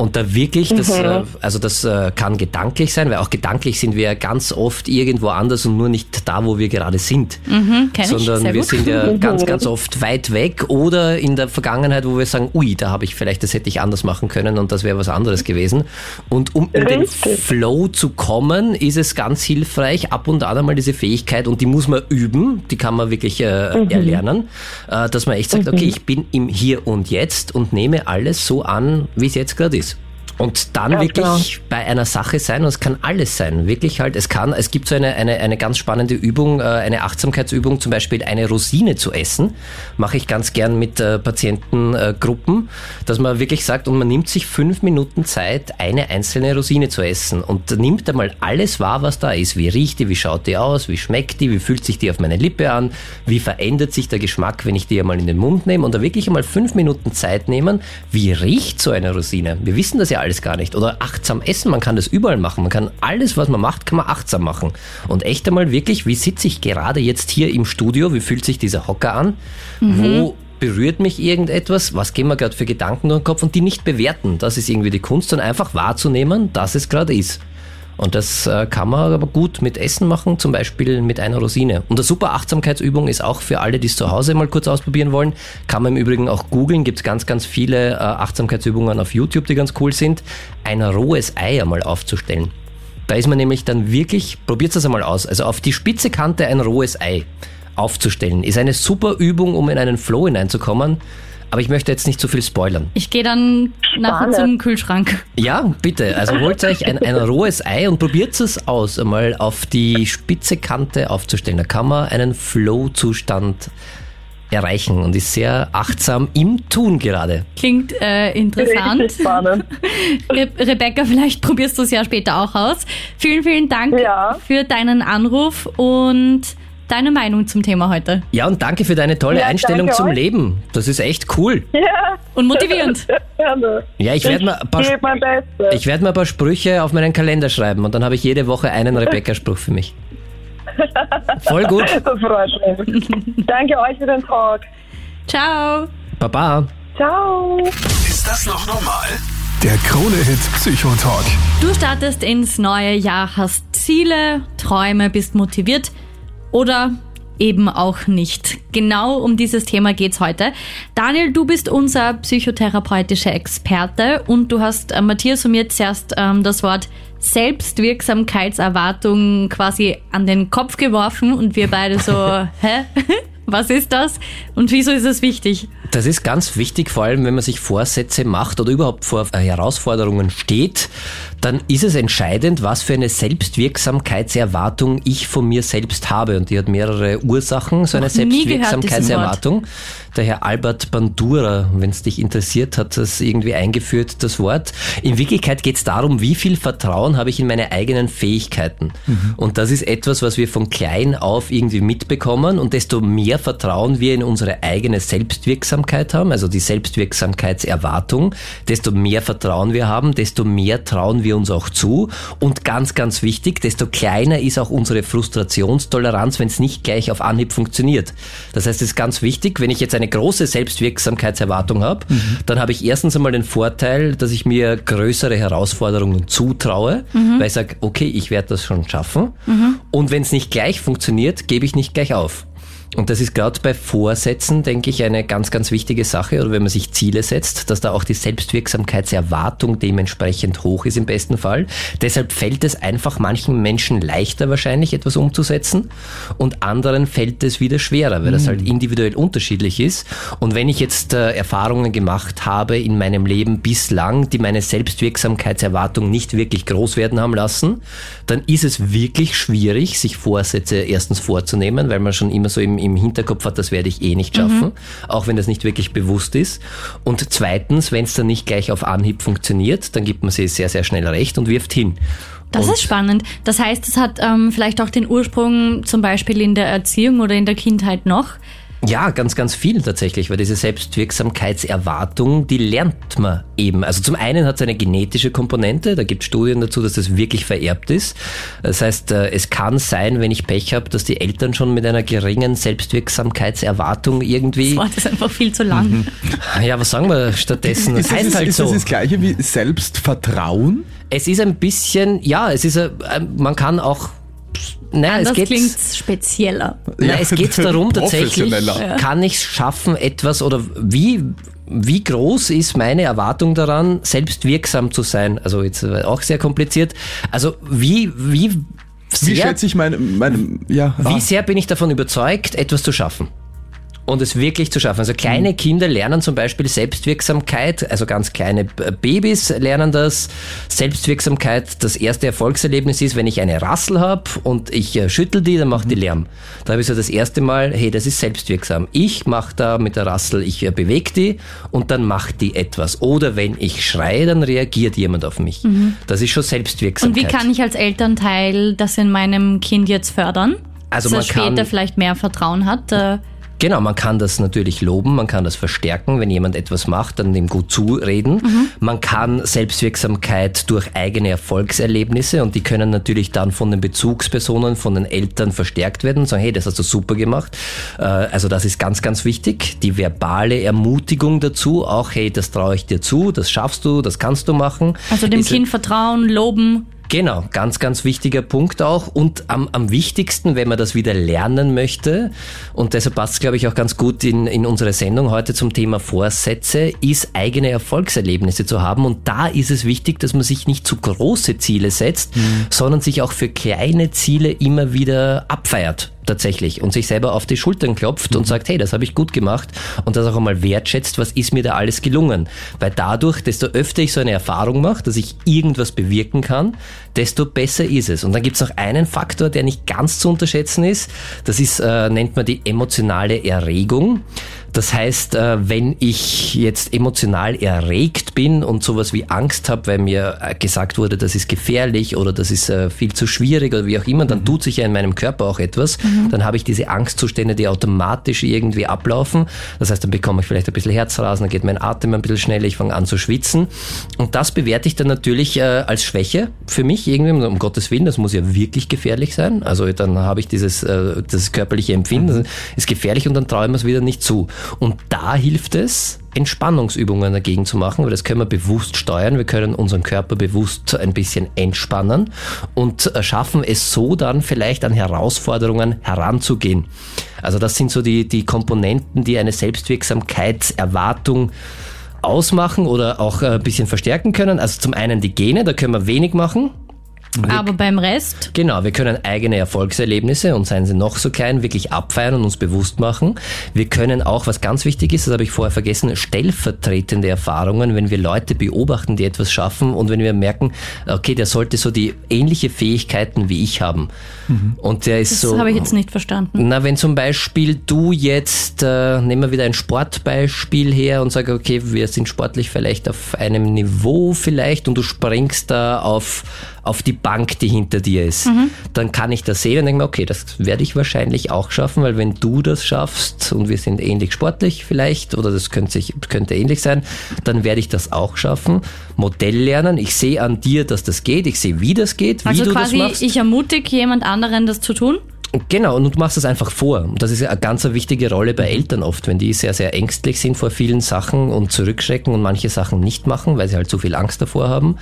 Und da wirklich, das, äh, also das äh, kann gedanklich sein, weil auch gedanklich sind wir ja ganz oft irgendwo anders und nur nicht da, wo wir gerade sind. Mhm. Sondern wir gut. sind ja ganz, ganz oft weit weg oder in der Vergangenheit, wo wir sagen, ui, da habe ich vielleicht, das hätte ich anders machen können und das wäre was anderes gewesen. Und um in den. Flow zu kommen, ist es ganz hilfreich, ab und an einmal diese Fähigkeit, und die muss man üben, die kann man wirklich äh, erlernen, äh, dass man echt sagt, okay, ich bin im Hier und Jetzt und nehme alles so an, wie es jetzt gerade ist. Und dann Ganz wirklich bei einer Sache sein, und es kann alles sein, wirklich halt, es kann, es gibt so eine, eine, eine ganz spannende Übung, äh, eine Achtsamkeitsübung, zum Beispiel eine Rosine zu essen, mache ich ganz gern mit äh, Patientengruppen, dass man wirklich sagt, und man nimmt sich fünf Minuten Zeit, eine einzelne Rosine zu essen. Und nimmt einmal alles wahr, was da ist. Wie riecht die, wie schaut die aus, wie schmeckt die, wie fühlt sich die auf meine Lippe an, wie verändert sich der Geschmack, wenn ich die einmal in den Mund nehme. Und da wirklich einmal fünf Minuten Zeit nehmen, wie riecht so eine Rosine? Wir wissen das ja alles gar nicht. Oder achtsam essen, man kann das überall machen. Man kann alles, was man macht, kann man achtsam machen. Und echt einmal wirklich, wie sitze ich gerade jetzt hier im Studio, wie fühlt sich dieser Hocker an, wo berührt mich irgendetwas, was gehen mir gerade für Gedanken durch den Kopf und die nicht bewerten. Das ist irgendwie die Kunst, sondern einfach wahrzunehmen, dass es gerade ist. Und das äh, kann man aber gut mit Essen machen, zum Beispiel mit einer Rosine. Und eine super Achtsamkeitsübung ist auch für alle, die es zu Hause mal kurz ausprobieren wollen. Kann man im Übrigen auch googeln, gibt es ganz, ganz viele äh, Achtsamkeitsübungen auf YouTube, die ganz cool sind. Ein rohes Ei einmal aufzustellen. Da ist man nämlich dann wirklich, probiert das einmal aus, also auf die spitze Kante ein rohes Ei aufzustellen, ist eine super Übung, um in einen Flow hineinzukommen. Aber ich möchte jetzt nicht zu viel spoilern. Ich gehe dann nachher Spannend. zum Kühlschrank. Ja, bitte. Also holt euch ein, ein rohes Ei und probiert es aus, einmal auf die spitze Kante aufzustellen. Da kann man einen Flow-Zustand erreichen und ist sehr achtsam im Tun gerade. Klingt äh, interessant. Spannend. Re Rebecca, vielleicht probierst du es ja später auch aus. Vielen, vielen Dank Ja. für deinen Anruf und deine Meinung zum Thema heute. Ja, und danke für deine tolle Ja, Einstellung zum euch. Leben. Das ist echt cool. Ja, Und motivierend. gerne. Ja, ich werde mal, ich werd mal ein paar Sprüche auf meinen Kalender schreiben und dann habe ich jede Woche einen Rebecca-Spruch für mich. Voll gut. Das freut mich. Danke euch für den Talk. Ciao. Baba. Ciao. Ist das noch normal? Der Krone-Hit Psychotalk. Du startest ins neue Jahr, hast Ziele, Träume, bist motiviert. Oder eben auch nicht. Genau um dieses Thema geht's heute. Daniel, du bist unser psychotherapeutischer Experte und du hast äh, Matthias und mir zuerst ähm, das Wort Selbstwirksamkeitserwartung quasi an den Kopf geworfen und wir beide so, hä? Was ist das und wieso ist es wichtig? Das ist ganz wichtig, vor allem wenn man sich Vorsätze macht oder überhaupt vor äh, Herausforderungen steht, dann ist es entscheidend, was für eine Selbstwirksamkeitserwartung ich von mir selbst habe. Und die hat mehrere Ursachen, so eine Noch nie gehört, Selbstwirksamkeitserwartung. Der Herr Albert Bandura, wenn es dich interessiert, hat das irgendwie eingeführt, das Wort. In Wirklichkeit geht es darum, wie viel Vertrauen habe ich in meine eigenen Fähigkeiten. Mhm. Und das ist etwas, was wir von klein auf irgendwie mitbekommen. Und desto mehr Vertrauen wir in unsere eigene Selbstwirksamkeit haben, also die Selbstwirksamkeitserwartung, desto mehr Vertrauen wir haben, desto mehr trauen wir wir uns auch zu. Und ganz, ganz wichtig, desto kleiner ist auch unsere Frustrationstoleranz, wenn es nicht gleich auf Anhieb funktioniert. Das heißt, es ist ganz wichtig, wenn ich jetzt eine große Selbstwirksamkeitserwartung habe, mhm. dann habe ich erstens einmal den Vorteil, dass ich mir größere Herausforderungen zutraue, mhm. weil ich sage, okay, ich werde das schon schaffen. Mhm. Und wenn es nicht gleich funktioniert, gebe ich nicht gleich auf. Und das ist gerade bei Vorsätzen, denke ich, eine ganz, ganz wichtige Sache, oder wenn man sich Ziele setzt, dass da auch die Selbstwirksamkeitserwartung dementsprechend hoch ist im besten Fall. Deshalb fällt es einfach manchen Menschen leichter wahrscheinlich, etwas umzusetzen und anderen fällt es wieder schwerer, weil das halt individuell unterschiedlich ist. Und wenn ich jetzt äh, Erfahrungen gemacht habe in meinem Leben bislang, die meine Selbstwirksamkeitserwartung nicht wirklich groß werden haben lassen, dann ist es wirklich schwierig, sich Vorsätze erstens vorzunehmen, weil man schon immer so im im Hinterkopf hat, das werde ich eh nicht schaffen, mhm. auch wenn das nicht wirklich bewusst ist. Und zweitens, wenn es dann nicht gleich auf Anhieb funktioniert, dann gibt man sich sehr, sehr schnell recht und wirft hin. Das und ist spannend. Das heißt, es hat ähm, vielleicht auch den Ursprung zum Beispiel in der Erziehung oder in der Kindheit noch. Ja, ganz, ganz viel tatsächlich, weil diese Selbstwirksamkeitserwartung, die lernt man eben. Also zum einen hat es eine genetische Komponente, da gibt es Studien dazu, dass das wirklich vererbt ist. Das heißt, äh, es kann sein, wenn ich Pech habe, dass die Eltern schon mit einer geringen Selbstwirksamkeitserwartung irgendwie... Das Wort ist einfach viel zu lang. Mhm. Ja, was sagen wir stattdessen? Das ist, heißt das, halt ist so. das das gleiche wie Selbstvertrauen? Es ist ein bisschen, ja, es ist, man kann auch Nein, es geht, klingt spezieller. Nein, es geht darum tatsächlich, kann ich es schaffen, etwas oder wie, wie groß ist meine Erwartung daran, selbst wirksam zu sein? Also jetzt auch sehr kompliziert. Also wie, wie sehr, wie schätze ich meine, meine ja. Wie ah. sehr bin ich davon überzeugt, etwas zu schaffen? Und es wirklich zu schaffen. Also kleine mhm. Kinder lernen zum Beispiel Selbstwirksamkeit, also ganz kleine Babys lernen das. Selbstwirksamkeit, das erste Erfolgserlebnis ist, wenn ich eine Rassel habe und ich äh, schüttel die, dann macht die mhm. Lärm. Da habe ich so das erste Mal, hey, das ist selbstwirksam. Ich mache da mit der Rassel, ich äh, bewege die und dann macht die etwas. Oder wenn ich schreie, dann reagiert jemand auf mich. Mhm. Das ist schon Selbstwirksamkeit. Und wie kann ich als Elternteil das in meinem Kind jetzt fördern? Also dass man er später vielleicht mehr Vertrauen hat. Äh Genau, man kann das natürlich loben, man kann das verstärken, wenn jemand etwas macht, dann dem gut zureden. Mhm. Man kann Selbstwirksamkeit durch eigene Erfolgserlebnisse und die können natürlich dann von den Bezugspersonen, von den Eltern verstärkt werden und sagen, hey, das hast du super gemacht. Äh, also das ist ganz, ganz wichtig. Die verbale Ermutigung dazu, auch hey, das traue ich dir zu, das schaffst du, das kannst du machen. Also dem Kind vertrauen, loben. Genau, ganz, ganz wichtiger Punkt auch. Und am, am wichtigsten, wenn man das wieder lernen möchte, und deshalb passt es, glaube ich, auch ganz gut in, in unsere Sendung heute zum Thema Vorsätze, ist eigene Erfolgserlebnisse zu haben. Und da ist es wichtig, dass man sich nicht zu große Ziele setzt, mhm. sondern sich auch für kleine Ziele immer wieder abfeiert tatsächlich und sich selber auf die Schultern klopft mhm. und sagt, hey, das habe ich gut gemacht und das auch einmal wertschätzt, was ist mir da alles gelungen. Weil dadurch, desto öfter ich so eine Erfahrung mache, dass ich irgendwas bewirken kann, desto besser ist es. Und dann gibt es noch einen Faktor, der nicht ganz zu unterschätzen ist. Das ist, äh, nennt man die emotionale Erregung. Das heißt, äh, wenn ich jetzt emotional erregt bin und sowas wie Angst habe, weil mir äh, gesagt wurde, das ist gefährlich oder das ist äh, viel zu schwierig oder wie auch immer, dann mhm. tut sich ja in meinem Körper auch etwas. Mhm. Dann habe ich diese Angstzustände, die automatisch irgendwie ablaufen. Das heißt, dann bekomme ich vielleicht ein bisschen Herzrasen, dann geht mein Atem ein bisschen schneller, ich fange an zu schwitzen. Und das bewerte ich dann natürlich als Schwäche für mich irgendwie, um Gottes Willen, das muss ja wirklich gefährlich sein. Also dann habe ich dieses das körperliche Empfinden, das ist gefährlich und dann traue ich mir es wieder nicht zu. Und da hilft es, Entspannungsübungen dagegen zu machen, weil das können wir bewusst steuern. Wir können unseren Körper bewusst ein bisschen entspannen und schaffen es so dann vielleicht an Herausforderungen heranzugehen. Also das sind so die, die Komponenten, die eine Selbstwirksamkeitserwartung ausmachen oder auch ein bisschen verstärken können. Also zum einen die Gene, da können wir wenig machen. Aber beim Rest? Genau, wir können eigene Erfolgserlebnisse und seien sie noch so klein, wirklich abfeiern und uns bewusst machen. Wir können auch, was ganz wichtig ist, das habe ich vorher vergessen, stellvertretende Erfahrungen, wenn wir Leute beobachten, die etwas schaffen und wenn wir merken, okay, der sollte so die ähnliche Fähigkeiten wie ich haben. Mhm. Und der ist das so. Das habe ich jetzt nicht verstanden. Na, wenn zum Beispiel du jetzt, äh, nehmen wir wieder ein Sportbeispiel her und sag, okay, wir sind sportlich vielleicht auf einem Niveau vielleicht und du springst da auf auf die Bank, die hinter dir ist, mhm. dann kann ich das sehen und denke mir, okay, das werde ich wahrscheinlich auch schaffen, weil wenn du das schaffst und wir sind ähnlich sportlich vielleicht oder das könnte, sich, könnte ähnlich sein, dann werde ich das auch schaffen. Modell lernen, ich sehe an dir, dass das geht, ich sehe, wie das geht, also wie du quasi das machst. Ich ermutige jemand anderen, das zu tun? Genau, und du machst das einfach vor. Und das ist eine ganz wichtige Rolle bei Eltern oft, wenn die sehr, sehr ängstlich sind vor vielen Sachen und zurückschrecken und manche Sachen nicht machen, weil sie halt zu viel Angst davor haben.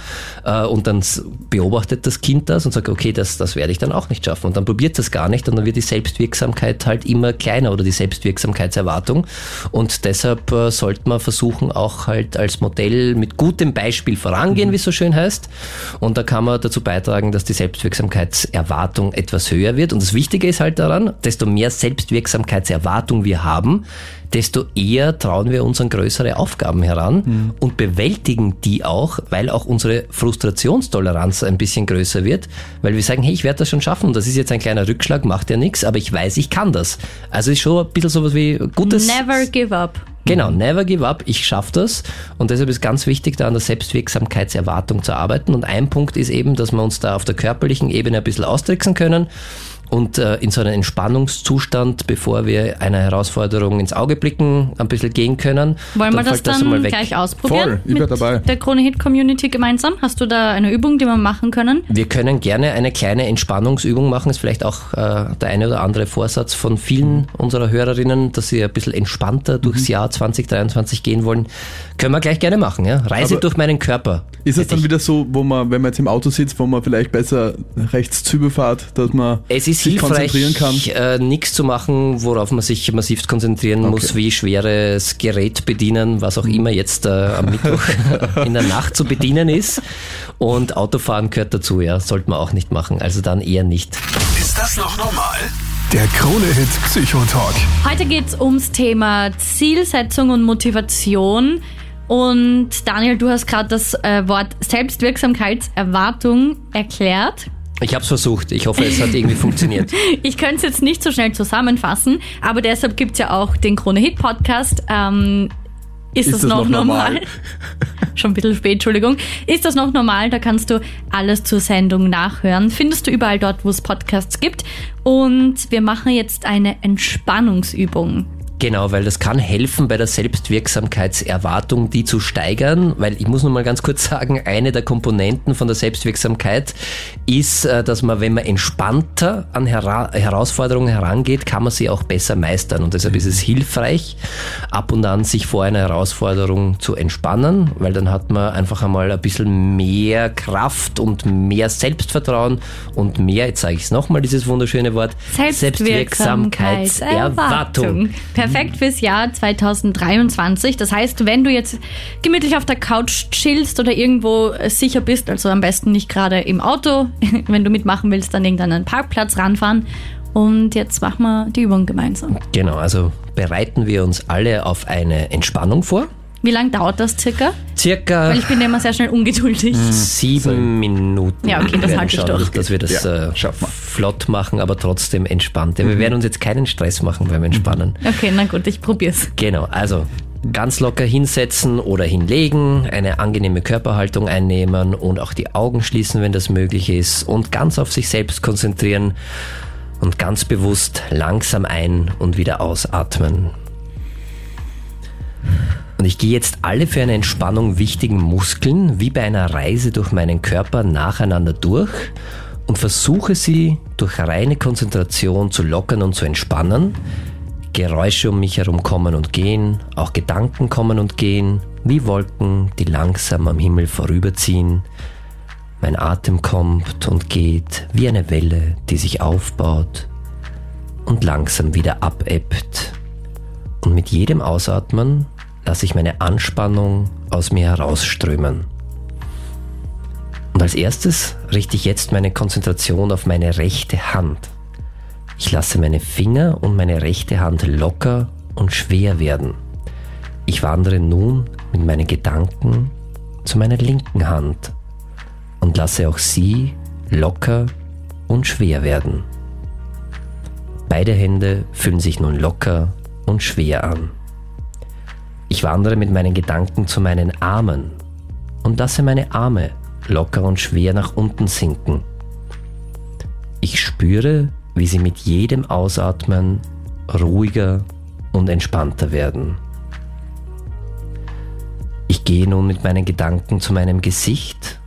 Äh, und dann beobachtet das Kind das und sagt, okay, das, das werde ich dann auch nicht schaffen. Und dann probiert das gar nicht und dann wird die Selbstwirksamkeit halt immer kleiner oder die Selbstwirksamkeitserwartung. Und deshalb äh, sollte man versuchen, auch halt als Modell mit gutem Beispiel vorangehen, mhm. wie es so schön heißt. Und da kann man dazu beitragen, dass die Selbstwirksamkeitserwartung etwas höher wird. Und das Wichtige Lustige ist halt daran, desto mehr Selbstwirksamkeitserwartung wir haben, desto eher trauen wir uns an größere Aufgaben heran mhm. und bewältigen die auch, weil auch unsere Frustrationstoleranz ein bisschen größer wird, weil wir sagen, hey, ich werde das schon schaffen, das ist jetzt ein kleiner Rückschlag, macht ja nichts, aber ich weiß, ich kann das. Also ist schon ein bisschen sowas wie gutes... Never give up. Genau, never give up, ich schaffe das und deshalb ist ganz wichtig, da an der Selbstwirksamkeitserwartung zu arbeiten und ein Punkt ist eben, dass wir uns da auf der körperlichen Ebene ein bisschen austricksen können und äh, in so einen Entspannungszustand, bevor wir einer Herausforderung ins Auge blicken, ein bisschen gehen können. Wollen wir das dann das gleich ausprobieren? Voll, ich mit dabei. der Krone Hit Community gemeinsam? Hast du da eine Übung, die wir machen können? Wir können gerne eine kleine Entspannungsübung machen. Ist vielleicht auch äh, der eine oder andere Vorsatz von vielen unserer Hörerinnen, dass sie ein bisschen entspannter durchs mhm. Jahr 2023 gehen wollen. Können wir gleich gerne machen. Ja? Reise Aber durch meinen Körper. Ist es dann wieder so, wo man, wenn man jetzt im Auto sitzt, wo man vielleicht besser rechts Zübe fährt, dass man es ist sich konzentrieren kann? Äh, nichts zu machen, worauf man sich massiv konzentrieren okay. muss, wie schweres Gerät bedienen, was auch immer jetzt äh, am Mittwoch in der Nacht zu bedienen ist. Und Autofahren gehört dazu, ja, sollte man auch nicht machen. Also dann eher nicht. Ist das noch normal? Der Krone-Hit Psychotalk. Heute geht es ums Thema Zielsetzung und Motivation. Und Daniel, du hast gerade das äh, Wort Selbstwirksamkeitserwartung erklärt. Ich habe es versucht. Ich hoffe, es hat irgendwie funktioniert. ich könnte es jetzt nicht so schnell zusammenfassen, aber deshalb gibt es ja auch den Krone Hit Podcast. Ähm, ist, ist, das, das noch, noch, normal? normal? Schon ein bisschen spät, Entschuldigung. Ist das noch normal? Da kannst du alles zur Sendung nachhören. Findest du überall dort, wo es Podcasts gibt. Und wir machen jetzt eine Entspannungsübung. Genau, weil das kann helfen bei der Selbstwirksamkeitserwartung, die zu steigern, weil ich muss nur mal ganz kurz sagen, eine der Komponenten von der Selbstwirksamkeit ist, äh, dass man, wenn man entspannter an Hera Herausforderungen herangeht, kann man sie auch besser meistern. Und deshalb ist es hilfreich, ab und an sich vor einer Herausforderung zu entspannen, weil dann hat man einfach einmal ein bisschen mehr Kraft und mehr Selbstvertrauen und mehr, jetzt sage ich es nochmal, dieses wunderschöne Wort, Selbstwirksamkeitserwartung. Selbstwirksamkeitserwartung perfekt fürs Jahr 2023. Das heißt, wenn du jetzt gemütlich auf der Couch chillst oder irgendwo sicher bist, also am besten nicht gerade im Auto, wenn du mitmachen willst, dann irgendeinen Parkplatz ranfahren. Und jetzt machen wir die Übung gemeinsam. Genau, also bereiten wir uns alle auf eine Entspannung vor. Wie lange dauert das circa? Circa. Weil ich bin immer sehr schnell ungeduldig. Sieben Minuten. Ja, okay, das halte ich durch. Dass wir das ja, äh, flott machen, aber trotzdem entspannt. Ja, wir mhm. werden uns jetzt keinen Stress machen beim Entspannen. Okay, na gut, ich probier's. Genau, also ganz locker hinsetzen oder hinlegen, eine angenehme Körperhaltung einnehmen und auch die Augen schließen, wenn das möglich ist und ganz auf sich selbst konzentrieren und ganz bewusst langsam ein- und wieder ausatmen. Und ich gehe jetzt alle für eine Entspannung wichtigen Muskeln wie bei einer Reise durch meinen Körper nacheinander durch und versuche sie durch reine Konzentration zu lockern und zu entspannen. Geräusche um mich herum kommen und gehen, auch Gedanken kommen und gehen, wie Wolken, die langsam am Himmel vorüberziehen. Mein Atem kommt und geht wie eine Welle, die sich aufbaut und langsam wieder abebbt. Und mit jedem Ausatmen lasse ich meine Anspannung aus mir herausströmen. Und als erstes richte ich jetzt meine Konzentration auf meine rechte Hand. Ich lasse meine Finger und meine rechte Hand locker und schwer werden. Ich wandere nun mit meinen Gedanken zu meiner linken Hand und lasse auch sie locker und schwer werden. Beide Hände fühlen sich nun locker und schwer an. Ich wandere mit meinen Gedanken zu meinen Armen und lasse meine Arme locker und schwer nach unten sinken. Ich spüre, wie sie mit jedem Ausatmen ruhiger und entspannter werden. Ich gehe nun mit meinen Gedanken zu meinem Gesicht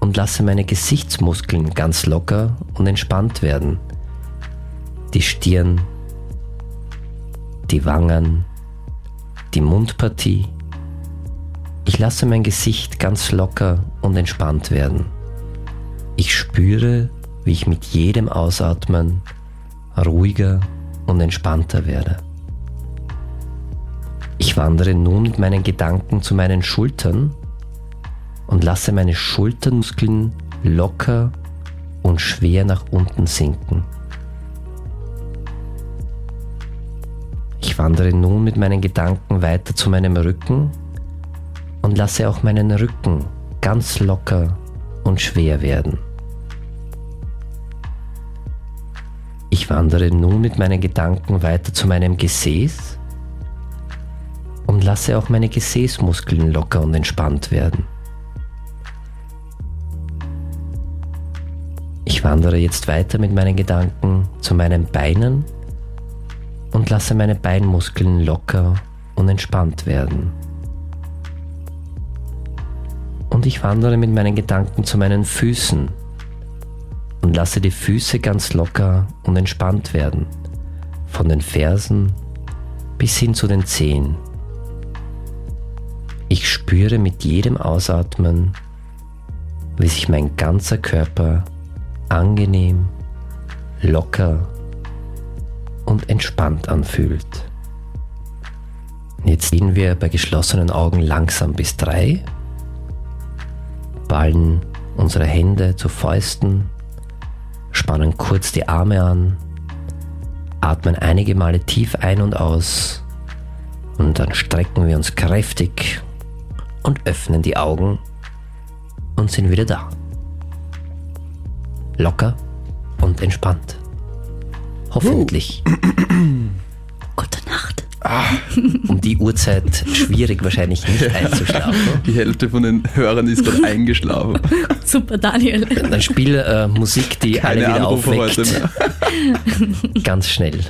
und lasse meine Gesichtsmuskeln ganz locker und entspannt werden. Die Stirn, die Wangen, die Mundpartie. Ich lasse mein Gesicht ganz locker und entspannt werden. Ich spüre, wie ich mit jedem Ausatmen ruhiger und entspannter werde. Ich wandere nun mit meinen Gedanken zu meinen Schultern und lasse meine Schultermuskeln locker und schwer nach unten sinken. Ich wandere nun mit meinen Gedanken weiter zu meinem Rücken und lasse auch meinen Rücken ganz locker und schwer werden. Ich wandere nun mit meinen Gedanken weiter zu meinem Gesäß und lasse auch meine Gesäßmuskeln locker und entspannt werden. Ich wandere jetzt weiter mit meinen Gedanken zu meinen Beinen und lasse meine Beinmuskeln locker und entspannt werden. Und ich wandere mit meinen Gedanken zu meinen Füßen und lasse die Füße ganz locker und entspannt werden, von den Fersen bis hin zu den Zehen. Ich spüre mit jedem Ausatmen, wie sich mein ganzer Körper angenehm, locker und entspannt anfühlt. Jetzt gehen wir bei geschlossenen Augen langsam bis drei, ballen unsere Hände zu Fäusten, spannen kurz die Arme an, atmen einige Male tief ein und aus und dann strecken wir uns kräftig und öffnen die Augen und sind wieder da. Locker und entspannt. Hoffentlich. Gute Nacht. Um die Uhrzeit schwierig wahrscheinlich nicht einzuschlafen. Die Hälfte von den Hörern ist gerade eingeschlafen. Super, Daniel. Dann spiel äh, Musik, die alle Keine wieder Anrufe heute aufweckt. mehr. Ganz schnell.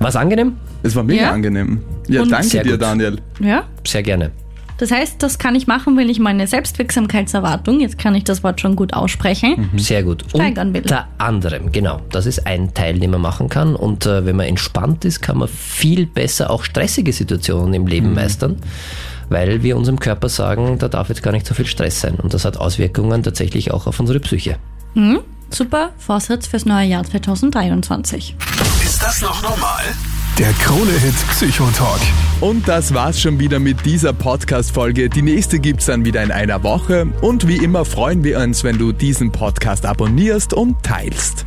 War's angenehm? Es war mega Ja. angenehm. Ja, Und- danke dir, gut. Daniel. Ja. Sehr gerne. Das heißt, das kann ich machen, wenn ich meine Selbstwirksamkeitserwartung, jetzt kann ich das Wort schon gut aussprechen, Sehr gut. Steigern will. Unter anderem, genau. Das ist ein Teil, den man machen kann. Und äh, wenn man entspannt ist, kann man viel besser auch stressige Situationen im Leben meistern, weil wir unserem Körper sagen, da darf jetzt gar nicht so viel Stress sein. Und das hat Auswirkungen tatsächlich auch auf unsere Psyche. super Vorsatz fürs neue Jahr 2023. Ist das noch normal? Der Krone-Hit Psychotalk. Und das war's schon wieder mit dieser Podcast-Folge. Die nächste gibt's dann wieder in einer Woche. Und wie immer freuen wir uns, wenn du diesen Podcast abonnierst und teilst.